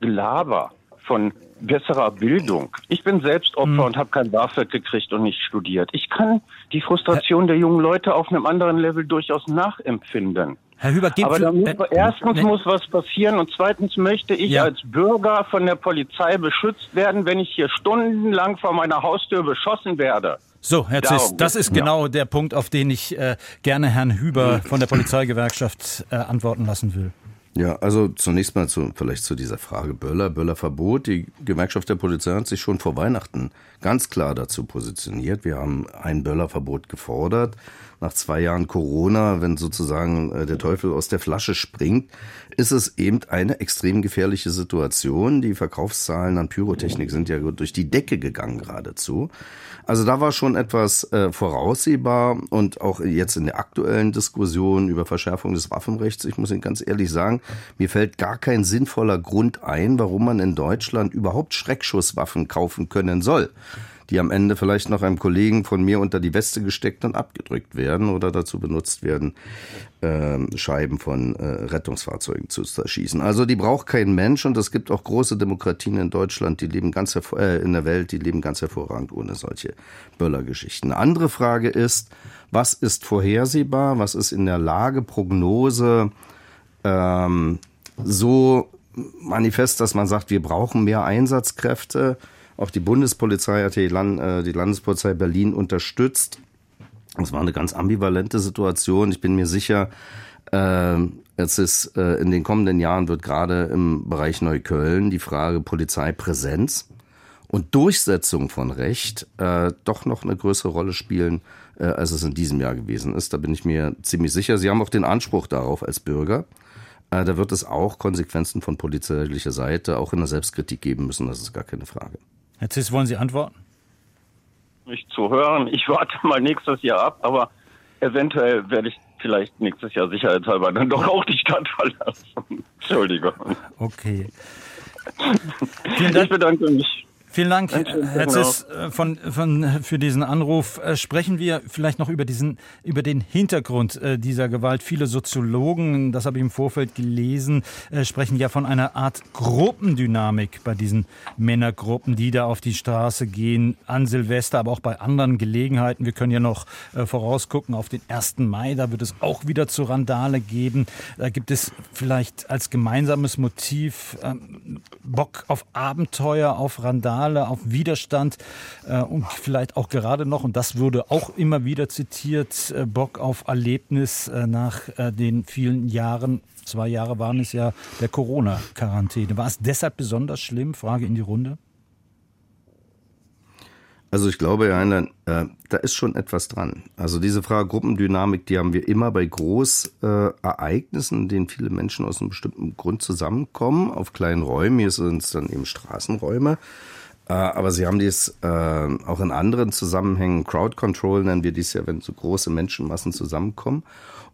S15: Gelaber von besserer Bildung. Ich bin selbst Opfer mhm. und habe kein BAföG gekriegt und nicht studiert. Ich kann die Frustration der jungen Leute auf einem anderen Level durchaus nachempfinden.
S2: Herr Hüber, gibt
S15: Aber muss, erstens muss was passieren und zweitens möchte ich ja. als Bürger von der Polizei beschützt werden, wenn ich hier stundenlang vor meiner Haustür beschossen werde.
S2: So, Herr Ziss, das ist genau ja. der Punkt, auf den ich äh, gerne Herrn Hüber von der Polizeigewerkschaft äh, antworten lassen will.
S5: Ja, also zunächst mal zu, vielleicht zu dieser Frage Böller, Böllerverbot. Die Gewerkschaft der Polizei hat sich schon vor Weihnachten ganz klar dazu positioniert. Wir haben ein Böllerverbot gefordert. Nach zwei Jahren Corona, wenn sozusagen äh, der Teufel aus der Flasche springt, ist es eben eine extrem gefährliche Situation. Die Verkaufszahlen an Pyrotechnik sind ja durch die Decke gegangen geradezu. Also da war schon etwas äh, voraussehbar und auch jetzt in der aktuellen Diskussion über Verschärfung des Waffenrechts, ich muss Ihnen ganz ehrlich sagen, mir fällt gar kein sinnvoller Grund ein, warum man in Deutschland überhaupt Schreckschusswaffen kaufen können soll die am Ende vielleicht noch einem Kollegen von mir unter die Weste gesteckt und abgedrückt werden oder dazu benutzt werden, äh, Scheiben von äh, Rettungsfahrzeugen zu zerschießen. Also die braucht kein Mensch und es gibt auch große Demokratien in Deutschland, die leben ganz äh, in der Welt, die leben ganz hervorragend ohne solche Böllergeschichten. Andere Frage ist, was ist vorhersehbar, was ist in der Lage, Prognose ähm, so manifest, dass man sagt, wir brauchen mehr Einsatzkräfte Auch die Bundespolizei hat die, Land, äh, die Landespolizei Berlin unterstützt. Es war eine ganz ambivalente Situation. Ich bin mir sicher, äh, es ist äh, in den kommenden Jahren wird gerade im Bereich Neukölln die Frage Polizeipräsenz und Durchsetzung von Recht äh, doch noch eine größere Rolle spielen, äh, als es in diesem Jahr gewesen ist. Da bin ich mir ziemlich sicher. Sie haben auch den Anspruch darauf als Bürger. Äh, da wird es auch Konsequenzen von polizeilicher Seite, auch in der Selbstkritik geben müssen. Das ist gar keine Frage.
S2: Herr Ziss, wollen Sie antworten?
S15: Nicht zu hören. Ich warte mal nächstes Jahr ab, aber eventuell werde ich vielleicht nächstes Jahr sicherheitshalber dann doch auch die Stadt verlassen. Entschuldigung.
S2: Okay.
S15: Ich bedanke mich.
S2: Vielen Dank, Herr Ziss, äh, von, von, für diesen Anruf. Äh, sprechen wir vielleicht noch über, diesen, über den Hintergrund äh, dieser Gewalt. Viele Soziologen, das habe ich im Vorfeld gelesen, sprechen ja von einer Art Gruppendynamik bei diesen Männergruppen, die da auf die Straße gehen, an Silvester, aber auch bei anderen Gelegenheiten. Wir können ja noch vorausgucken auf den 1. Mai, da wird es auch wieder zu Randale geben. Da gibt es vielleicht als gemeinsames Motiv ähm, Bock auf Abenteuer, auf Randale. Signale auf Widerstand äh, und vielleicht auch gerade noch, und das wurde auch immer wieder zitiert, äh, Bock auf Erlebnis äh, nach äh, den vielen Jahren. Zwei Jahre waren es ja der Corona-Quarantäne. War es deshalb besonders schlimm? Frage in die Runde.
S5: Also ich glaube, ja, äh, da ist schon etwas dran. Also diese Frage Gruppendynamik, die haben wir immer bei Großereignissen, in denen viele Menschen aus einem bestimmten Grund zusammenkommen, auf kleinen Räumen. Hier sind es dann eben Straßenräume. Äh, aber Sie haben dies äh, auch in anderen Zusammenhängen, Crowd Control nennen wir dies ja, wenn so große Menschenmassen zusammenkommen.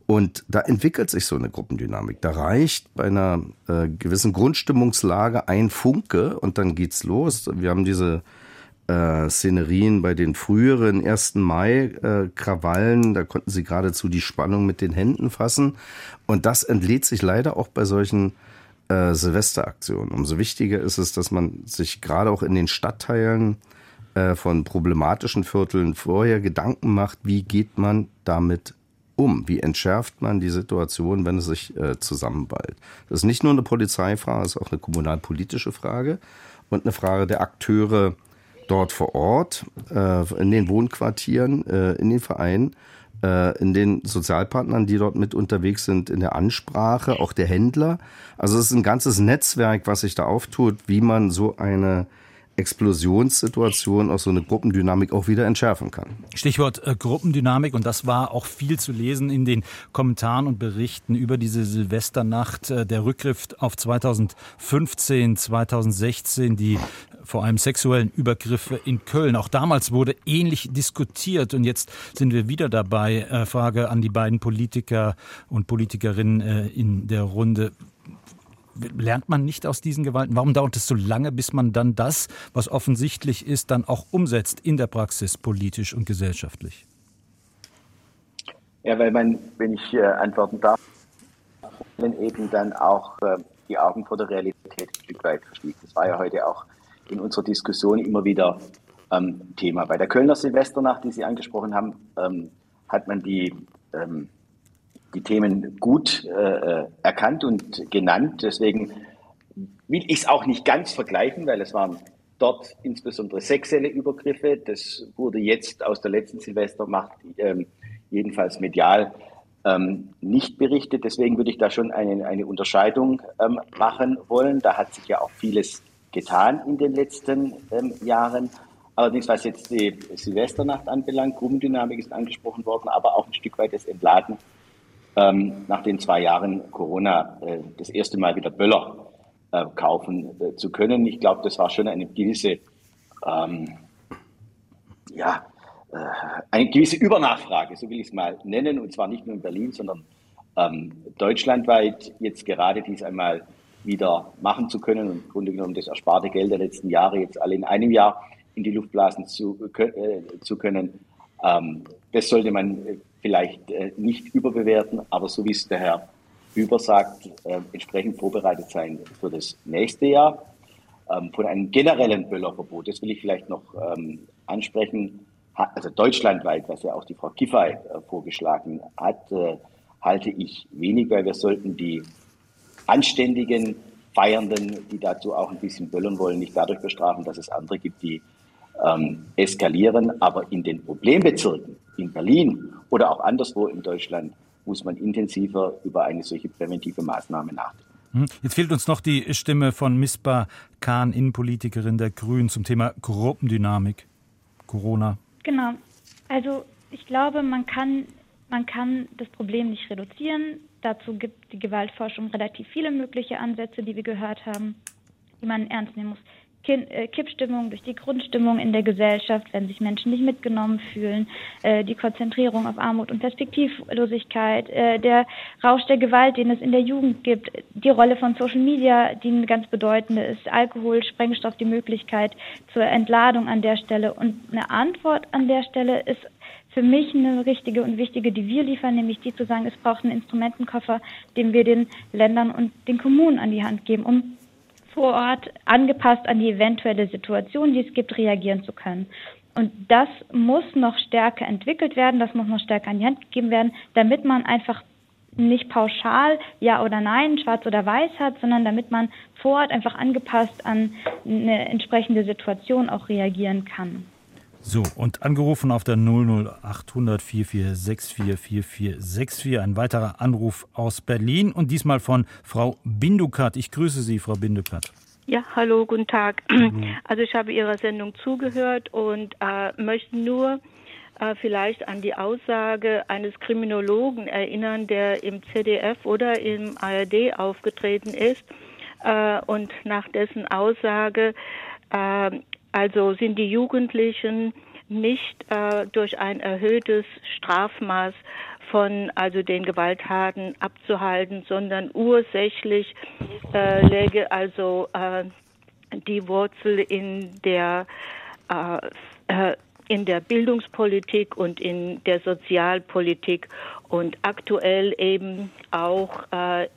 S5: Und da entwickelt sich so eine Gruppendynamik. Da reicht bei einer äh, gewissen Grundstimmungslage ein Funke und dann geht's los. Wir haben diese äh, Szenerien bei den früheren 1. Mai-Krawallen, äh, da konnten sie geradezu die Spannung mit den Händen fassen. Und das entlädt sich leider auch bei solchen äh, Silvesteraktion. Umso wichtiger ist es, dass man sich gerade auch in den Stadtteilen äh, von problematischen Vierteln vorher Gedanken macht, wie geht man damit um? Wie entschärft man die Situation, wenn es sich äh, zusammenballt? Das ist nicht nur eine Polizeifrage, es ist auch eine kommunalpolitische Frage und eine Frage der Akteure dort vor Ort, äh, in den Wohnquartieren, äh, in den Vereinen in den Sozialpartnern, die dort mit unterwegs sind, in der Ansprache, auch der Händler. Also es ist ein ganzes Netzwerk, was sich da auftut, wie man so eine Explosionssituation, auch so eine Gruppendynamik auch wieder entschärfen kann.
S2: Stichwort äh, Gruppendynamik und das war auch viel zu lesen in den Kommentaren und Berichten über diese Silvesternacht, äh, der Rückgriff auf 2015, 2016, die vor allem sexuellen Übergriffe in Köln. Auch damals wurde ähnlich diskutiert und jetzt sind wir wieder dabei. Äh, Frage an die beiden Politiker und Politikerinnen äh, in der Runde. Lernt man nicht aus diesen Gewalten? Warum dauert es so lange, bis man dann das, was offensichtlich ist, dann auch umsetzt in der Praxis politisch und gesellschaftlich?
S4: Ja, weil man, wenn ich äh, antworten darf, eben dann auch äh, die Augen vor der Realität ein Stück weit verschließt. Das war ja heute auch in unserer Diskussion immer wieder ähm, Thema. Bei der Kölner Silvesternacht, die Sie angesprochen haben, ähm, hat man die, ähm, die Themen gut äh, erkannt und genannt. Deswegen will ich es auch nicht ganz vergleichen, weil es waren dort insbesondere sexuelle Übergriffe. Das wurde jetzt aus der letzten Silvesternacht ähm, jedenfalls medial ähm, nicht berichtet. Deswegen würde ich da schon eine, eine Unterscheidung ähm, machen wollen. Da hat sich ja auch vieles getan in den letzten ähm, Jahren. Allerdings, was jetzt die Silvesternacht anbelangt, Gruppendynamik ist angesprochen worden, aber auch ein Stück weit das Entladen ähm, nach den zwei Jahren Corona äh, das erste Mal wieder Böller äh, kaufen äh, zu können. Ich glaube, das war schon eine gewisse, ähm, ja, äh, eine gewisse Übernachfrage, so will ich es mal nennen, und zwar nicht nur in Berlin, sondern ähm, deutschlandweit jetzt gerade dies einmal wieder machen zu können und im Grunde genommen das ersparte Geld der letzten Jahre jetzt alle in einem Jahr in die Luft blasen zu, äh, zu können. Ähm, das sollte man vielleicht äh, nicht überbewerten, aber so wie es der Herr Hüber sagt, äh, entsprechend vorbereitet sein für das nächste Jahr. Ähm, von einem generellen Böllerverbot, das will ich vielleicht noch ähm, ansprechen, also deutschlandweit, was ja auch die Frau Giffey äh, vorgeschlagen hat, äh, halte ich wenig, weil wir sollten die anständigen, Feiernden, die dazu auch ein bisschen böllern wollen, nicht dadurch bestrafen, dass es andere gibt, die ähm, eskalieren. Aber in den Problembezirken, in Berlin oder auch anderswo in Deutschland, muss man intensiver über eine solche präventive Maßnahme nachdenken.
S2: Hm, jetzt fehlt uns noch die Stimme von Mispa Kahn, Innenpolitikerin der Grünen, zum Thema Gruppendynamik, Corona.
S3: Genau. Also ich glaube, man kann, man kann das Problem nicht reduzieren. Dazu gibt die Gewaltforschung relativ viele mögliche Ansätze, die wir gehört haben, die man ernst nehmen muss. Äh, Kippstimmung, durch die Grundstimmung in der Gesellschaft, wenn sich Menschen nicht mitgenommen fühlen, äh, die Konzentrierung auf Armut und Perspektivlosigkeit, äh, der Rausch der Gewalt, den es in der Jugend gibt, die Rolle von Social Media, die eine ganz bedeutende ist, Alkohol, Sprengstoff, die Möglichkeit zur Entladung an der Stelle. Und eine Antwort an der Stelle ist für mich eine richtige und wichtige, die wir liefern, nämlich die zu sagen, es braucht einen Instrumentenkoffer, den wir den Ländern und den Kommunen an die Hand geben, um vor Ort angepasst an die eventuelle Situation, die es gibt, reagieren zu können. Und das muss noch stärker entwickelt werden, das muss noch stärker an die Hand gegeben werden, damit man einfach nicht pauschal Ja oder Nein, Schwarz oder Weiß hat, sondern damit man vor Ort einfach angepasst an eine entsprechende Situation auch reagieren kann.
S2: So, und angerufen auf der 00800 44644464. Ein weiterer Anruf aus Berlin und diesmal von Frau Bindukat. Ich grüße Sie, Frau Bindukat.
S16: Ja, hallo, guten Tag. Also ich habe Ihrer Sendung zugehört und äh, möchte nur äh, vielleicht an die Aussage eines Kriminologen erinnern, der im CDF oder im ARD aufgetreten ist äh, und nach dessen Aussage äh, also sind die Jugendlichen nicht äh, durch ein erhöhtes Strafmaß von also den Gewalttaten abzuhalten, sondern ursächlich äh, läge also äh, die Wurzel in der äh, äh, in der Bildungspolitik und in der Sozialpolitik und aktuell eben auch äh,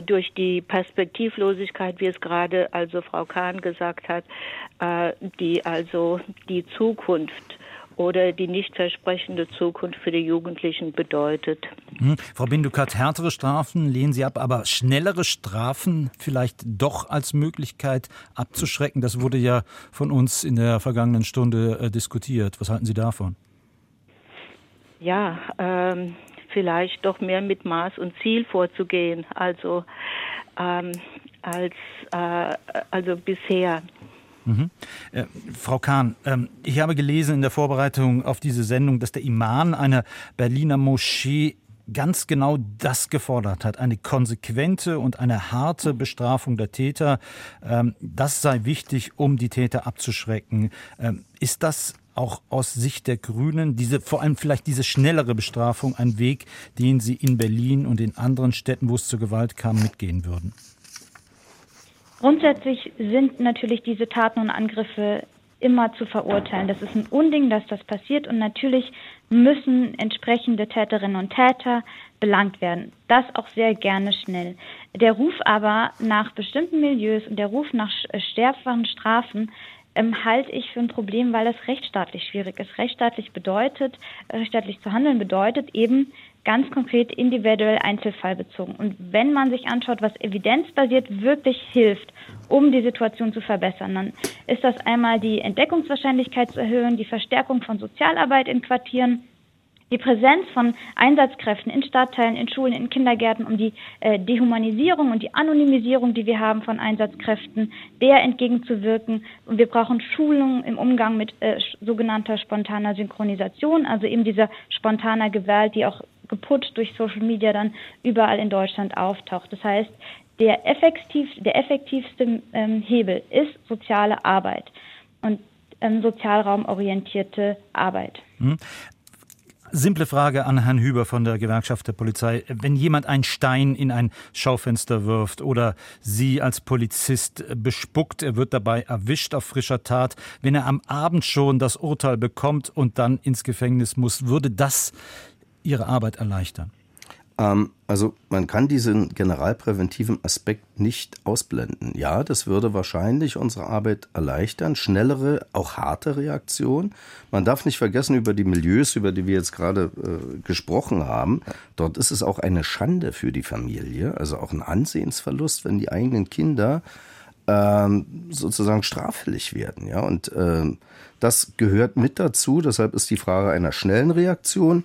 S16: durch die Perspektivlosigkeit, wie es gerade also Frau Kahn gesagt hat, äh, die also die Zukunft oder die nicht versprechende Zukunft für die Jugendlichen bedeutet.
S2: Hm. Frau Bindukat, härtere Strafen lehnen Sie ab, aber schnellere Strafen vielleicht doch als Möglichkeit abzuschrecken. Das wurde ja von uns in der vergangenen Stunde äh, diskutiert. Was halten Sie davon?
S16: Ja, ähm, vielleicht doch mehr mit Maß und Ziel vorzugehen, also ähm, als äh, also bisher.
S2: Mhm. Äh, Frau Kahn, ähm, ich habe gelesen in der Vorbereitung auf diese Sendung, dass der Imam einer Berliner Moschee ganz genau das gefordert hat, eine konsequente und eine harte Bestrafung der Täter. Ähm, das sei wichtig, um die Täter abzuschrecken. Ähm, ist das auch aus Sicht der Grünen, diese, vor allem vielleicht diese schnellere Bestrafung, ein Weg, den Sie in Berlin und in anderen Städten, wo es zur Gewalt kam, mitgehen würden?
S3: Grundsätzlich sind natürlich diese Taten und Angriffe immer zu verurteilen. Das ist ein Unding, dass das passiert und natürlich müssen entsprechende Täterinnen und Täter belangt werden. Das auch sehr gerne schnell. Der Ruf aber nach bestimmten Milieus und der Ruf nach stärkeren Strafen ähm, halte ich für ein Problem, weil es rechtsstaatlich schwierig ist. Rechtsstaatlich bedeutet, äh, rechtsstaatlich zu handeln bedeutet eben ganz konkret individuell einzelfallbezogen. Und wenn man sich anschaut, was evidenzbasiert wirklich hilft, um die Situation zu verbessern, dann ist das einmal die Entdeckungswahrscheinlichkeit zu erhöhen, die Verstärkung von Sozialarbeit in Quartieren, die Präsenz von Einsatzkräften in Stadtteilen, in Schulen, in Kindergärten, um die äh, Dehumanisierung und die Anonymisierung, die wir haben von Einsatzkräften, der entgegenzuwirken. Und wir brauchen Schulungen im Umgang mit äh, sogenannter spontaner Synchronisation, also eben dieser spontaner Gewalt, die auch geputscht durch Social Media dann überall in Deutschland auftaucht. Das heißt, der, effektiv, der effektivste ähm, Hebel ist soziale Arbeit und ähm, sozialraumorientierte Arbeit.
S2: Simple Frage an Herrn Hüber von der Gewerkschaft der Polizei. Wenn jemand einen Stein in ein Schaufenster wirft oder Sie als Polizist bespuckt, er wird dabei erwischt auf frischer Tat, wenn er am Abend schon das Urteil bekommt und dann ins Gefängnis muss, würde das Ihre Arbeit erleichtern?
S5: Ähm, also man kann diesen generalpräventiven Aspekt nicht ausblenden. Ja, das würde wahrscheinlich unsere Arbeit erleichtern, schnellere, auch harte Reaktion. Man darf nicht vergessen über die Milieus, über die wir jetzt gerade äh, gesprochen haben. Dort ist es auch eine Schande für die Familie, also auch ein Ansehensverlust, wenn die eigenen Kinder ähm, sozusagen straffällig werden. Ja, und ähm, das gehört mit dazu. Deshalb ist die Frage einer schnellen Reaktion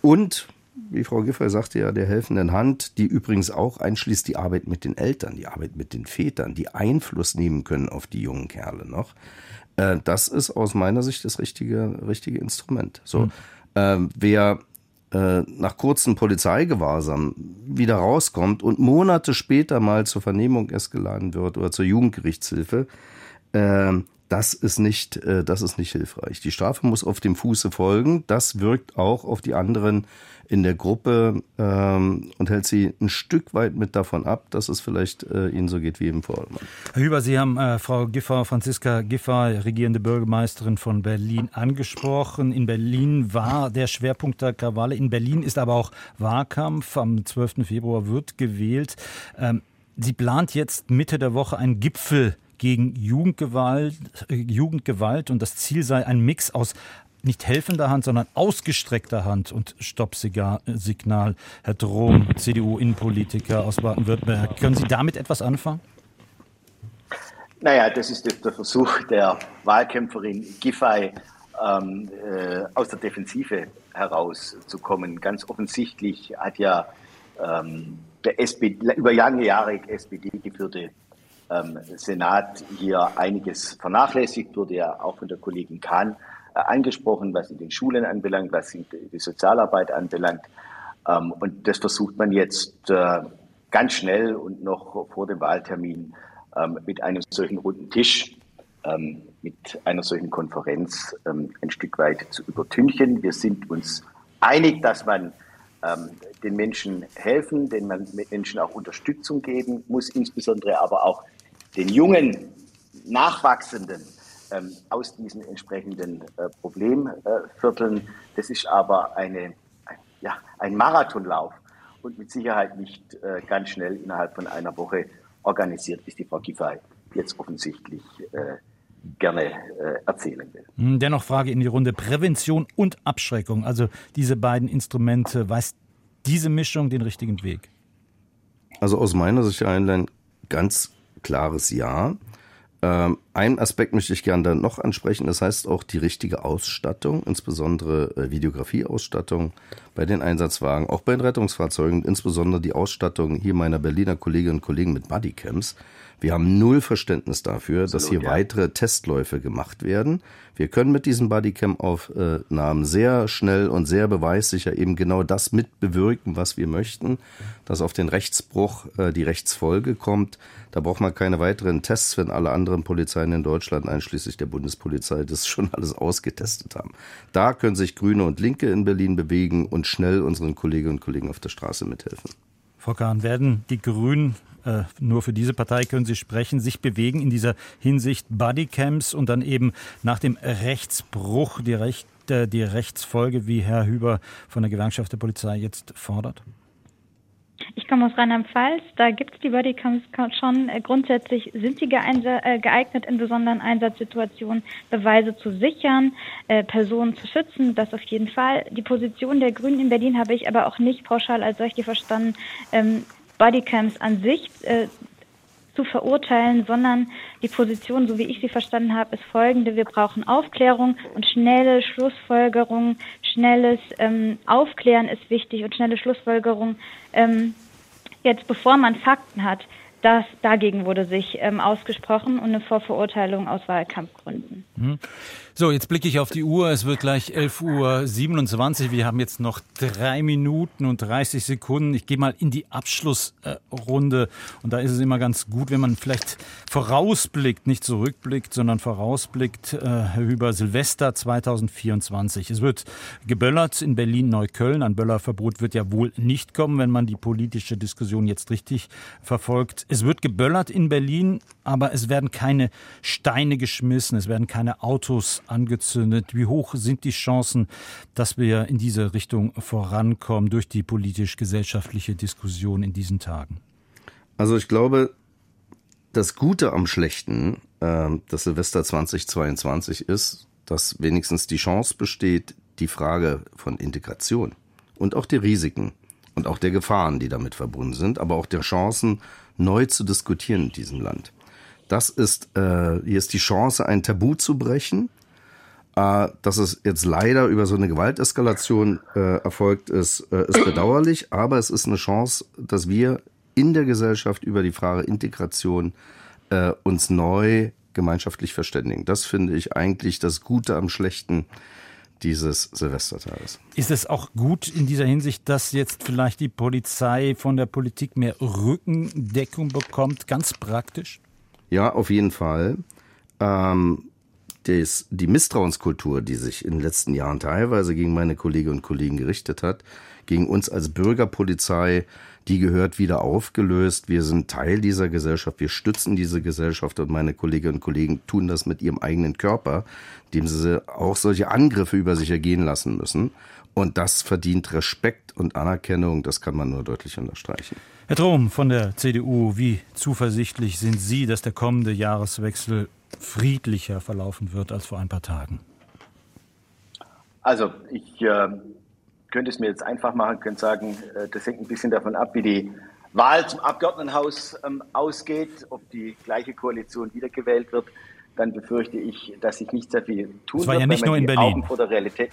S5: und wie Frau Giffey sagte ja, der helfenden Hand, die übrigens auch einschließt die Arbeit mit den Eltern, die Arbeit mit den Vätern, die Einfluss nehmen können auf die jungen Kerle noch. Äh, das ist aus meiner Sicht das richtige, richtige Instrument. So, mhm. äh, wer äh, nach kurzem Polizeigewahrsam wieder rauskommt und Monate später mal zur Vernehmung erst geladen wird oder zur Jugendgerichtshilfe, äh, das ist nicht, äh, das ist nicht hilfreich. Die Strafe muss auf dem Fuße folgen. Das wirkt auch auf die anderen in der Gruppe ähm, und hält sie ein Stück weit mit davon ab, dass es vielleicht äh, ihnen so geht wie im Vormann.
S2: Herr Hüber, Sie haben äh, Frau Giffer, Franziska Giffer, regierende Bürgermeisterin von Berlin, angesprochen. In Berlin war der Schwerpunkt der Krawalle. In Berlin ist aber auch Wahlkampf. Am 12. Februar wird gewählt. Ähm, sie plant jetzt Mitte der Woche einen Gipfel gegen Jugendgewalt, äh, Jugendgewalt und das Ziel sei ein Mix aus nicht helfender Hand, sondern ausgestreckter Hand und Stoppsignal. Herr Drohm, CDU-Innenpolitiker aus Baden-Württemberg. Können Sie damit etwas anfangen?
S4: Naja, das ist der Versuch der Wahlkämpferin Giffey, ähm, äh, aus der Defensive herauszukommen. Ganz offensichtlich hat ja ähm, der SPD, über lange Jahre SPD geführte ähm, Senat hier einiges vernachlässigt, wurde ja auch von der Kollegin Kahn äh, angesprochen, was in den Schulen anbelangt, was die, die Sozialarbeit anbelangt. Ähm, und das versucht man jetzt äh, ganz schnell und noch vor dem Wahltermin ähm, mit einem solchen runden Tisch, ähm, mit einer solchen Konferenz ähm, ein Stück weit zu übertünchen. Wir sind uns einig, dass man ähm, den Menschen helfen, den Menschen auch Unterstützung geben muss, insbesondere aber auch den jungen Nachwachsenden ähm, aus diesen entsprechenden äh, Problemvierteln. Das ist aber eine, ein, ja, ein Marathonlauf und mit Sicherheit nicht äh, ganz schnell innerhalb von einer Woche organisiert, wie die Frau Giffey jetzt offensichtlich äh, gerne äh, erzählen will.
S2: Hm, dennoch Frage in die Runde Prävention und Abschreckung. Also diese beiden Instrumente, weist diese Mischung den richtigen Weg?
S5: Also aus meiner Sicht ein ganz klares Ja. Ähm, einen Aspekt möchte ich gerne dann noch ansprechen, das heißt auch die richtige Ausstattung, insbesondere äh, Videografieausstattung bei den Einsatzwagen, auch bei den Rettungsfahrzeugen, insbesondere die Ausstattung hier meiner Berliner Kolleginnen und Kollegen mit Bodycams. Wir haben null Verständnis dafür, Absolut, dass hier ja. weitere Testläufe gemacht werden. Wir können mit diesen Bodycam-Aufnahmen sehr schnell und sehr beweissicher eben genau das mitbewirken, was wir möchten, dass auf den Rechtsbruch äh, die Rechtsfolge kommt. Da braucht man keine weiteren Tests, wenn alle anderen Polizeien in Deutschland, einschließlich der Bundespolizei, das schon alles ausgetestet haben. Da können sich Grüne und Linke in Berlin bewegen und schnell unseren Kolleginnen und Kollegen auf der Straße mithelfen.
S2: Frau Kahn, werden die Grünen äh, nur für diese Partei können Sie sprechen, sich bewegen in dieser Hinsicht Bodycams und dann eben nach dem Rechtsbruch die, Recht, äh, die Rechtsfolge, wie Herr Hüber von der Gewerkschaft der Polizei jetzt fordert?
S3: Ich komme aus Rheinland-Pfalz. Da gibt es die Bodycams schon. Äh, grundsätzlich sind sie äh, geeignet, in besonderen Einsatzsituationen Beweise zu sichern, äh, Personen zu schützen. Das auf jeden Fall. Die Position der Grünen in Berlin habe ich aber auch nicht pauschal als solche verstanden. Ähm, Bodycams an sich äh, zu verurteilen, sondern die Position, so wie ich sie verstanden habe, ist folgende. Wir brauchen Aufklärung und schnelle Schlussfolgerung. Schnelles ähm, Aufklären ist wichtig und schnelle Schlussfolgerung ähm, jetzt, bevor man Fakten hat. Das, dagegen wurde sich ähm, ausgesprochen und eine Vorverurteilung aus Wahlkampfgründen.
S2: Mhm. So, jetzt blicke ich auf die Uhr. Es wird gleich 11.27 Uhr. Wir haben jetzt noch drei Minuten und 30 Sekunden. Ich gehe mal in die Abschlussrunde. Und da ist es immer ganz gut, wenn man vielleicht vorausblickt, nicht zurückblickt, sondern vorausblickt äh, über Silvester 2024. Es wird geböllert in Berlin-Neukölln. Ein Böllerverbot wird ja wohl nicht kommen, wenn man die politische Diskussion jetzt richtig verfolgt. Es wird geböllert in Berlin, aber es werden keine Steine geschmissen, es werden keine Autos angezündet. Wie hoch sind die Chancen, dass wir in diese Richtung vorankommen durch die politisch-gesellschaftliche Diskussion in diesen Tagen?
S5: Also ich glaube, das Gute am Schlechten, äh, das Silvester 2022 ist, dass wenigstens die Chance besteht, die Frage von Integration und auch die Risiken und auch der Gefahren, die damit verbunden sind, aber auch der Chancen neu zu diskutieren in diesem Land. Das ist, äh, hier ist die Chance, ein Tabu zu brechen. Äh, dass es jetzt leider über so eine Gewalteskalation äh, erfolgt ist, äh, ist bedauerlich, aber es ist eine Chance, dass wir in der Gesellschaft über die Frage Integration äh, uns neu gemeinschaftlich verständigen. Das finde ich eigentlich das Gute am Schlechten dieses Silvestertages.
S2: Ist es auch gut in dieser Hinsicht, dass jetzt vielleicht die Polizei von der Politik mehr Rückendeckung bekommt, ganz praktisch?
S5: Ja, auf jeden Fall. Ähm, des, die Misstrauenskultur, die sich in den letzten Jahren teilweise gegen meine Kolleginnen und Kollegen gerichtet hat, gegen uns als Bürgerpolizei, die gehört wieder aufgelöst. Wir sind Teil dieser Gesellschaft, wir stützen diese Gesellschaft und meine Kolleginnen und Kollegen tun das mit ihrem eigenen Körper, dem sie auch solche Angriffe über sich ergehen lassen müssen. Und das verdient Respekt und Anerkennung, das kann man nur deutlich unterstreichen.
S2: Herr Trom von der CDU, wie zuversichtlich sind Sie, dass der kommende Jahreswechsel friedlicher verlaufen wird als vor ein paar Tagen?
S4: Also ich äh, könnte es mir jetzt einfach machen, könnte sagen, äh, das hängt ein bisschen davon ab, wie die Wahl zum Abgeordnetenhaus ähm, ausgeht, ob die gleiche Koalition wiedergewählt wird. Dann befürchte ich, dass sich nicht sehr viel tun
S2: das war
S4: wird.
S2: Ja nicht nur in Berlin.
S4: Augen vor der Realität.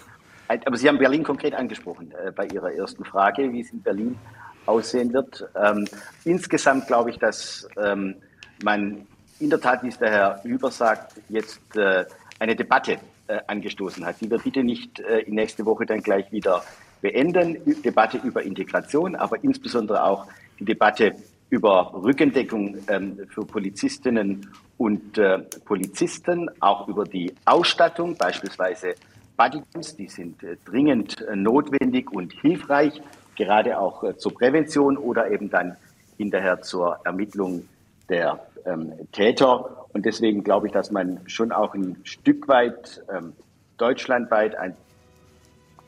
S4: Aber Sie haben Berlin konkret angesprochen äh, bei Ihrer ersten Frage, wie es in Berlin aussehen wird. Ähm, insgesamt glaube ich, dass ähm, man in der Tat, wie es der Herr Hüber sagt, jetzt äh, eine Debatte äh, angestoßen hat, die wir bitte nicht äh, in nächste Woche dann gleich wieder beenden. Debatte über Integration, aber insbesondere auch die Debatte über Rückendeckung ähm, für Polizistinnen und Polizisten, auch über die Ausstattung, beispielsweise Bodyguns, die sind dringend notwendig und hilfreich, gerade auch zur Prävention oder eben dann hinterher zur Ermittlung der ähm, Täter. Und deswegen glaube ich, dass man schon auch ein Stück weit ähm, deutschlandweit ein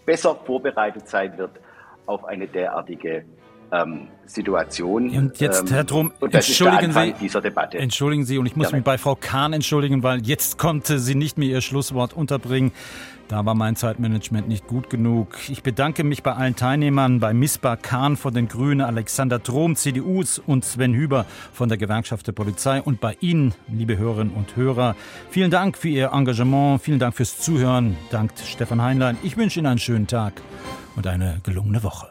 S4: besser vorbereitet sein wird auf eine derartige ähm, Situation.
S2: Und jetzt,
S4: ähm,
S2: Herr Drum, entschuldigen Sie, entschuldigen Sie, und ich muss ja, mich bei Frau Kahn entschuldigen, weil jetzt konnte sie nicht mehr ihr Schlusswort unterbringen. Da war mein Zeitmanagement nicht gut genug. Ich bedanke mich bei allen Teilnehmern, bei Misbah Kahn von den Grünen, Alexander Drom, CDU und Sven Hüber von der Gewerkschaft der Polizei und bei Ihnen, liebe Hörerinnen und Hörer. Vielen Dank für Ihr Engagement, vielen Dank fürs Zuhören. Dankt Stefan Heinlein. Ich wünsche Ihnen einen schönen Tag und eine gelungene Woche.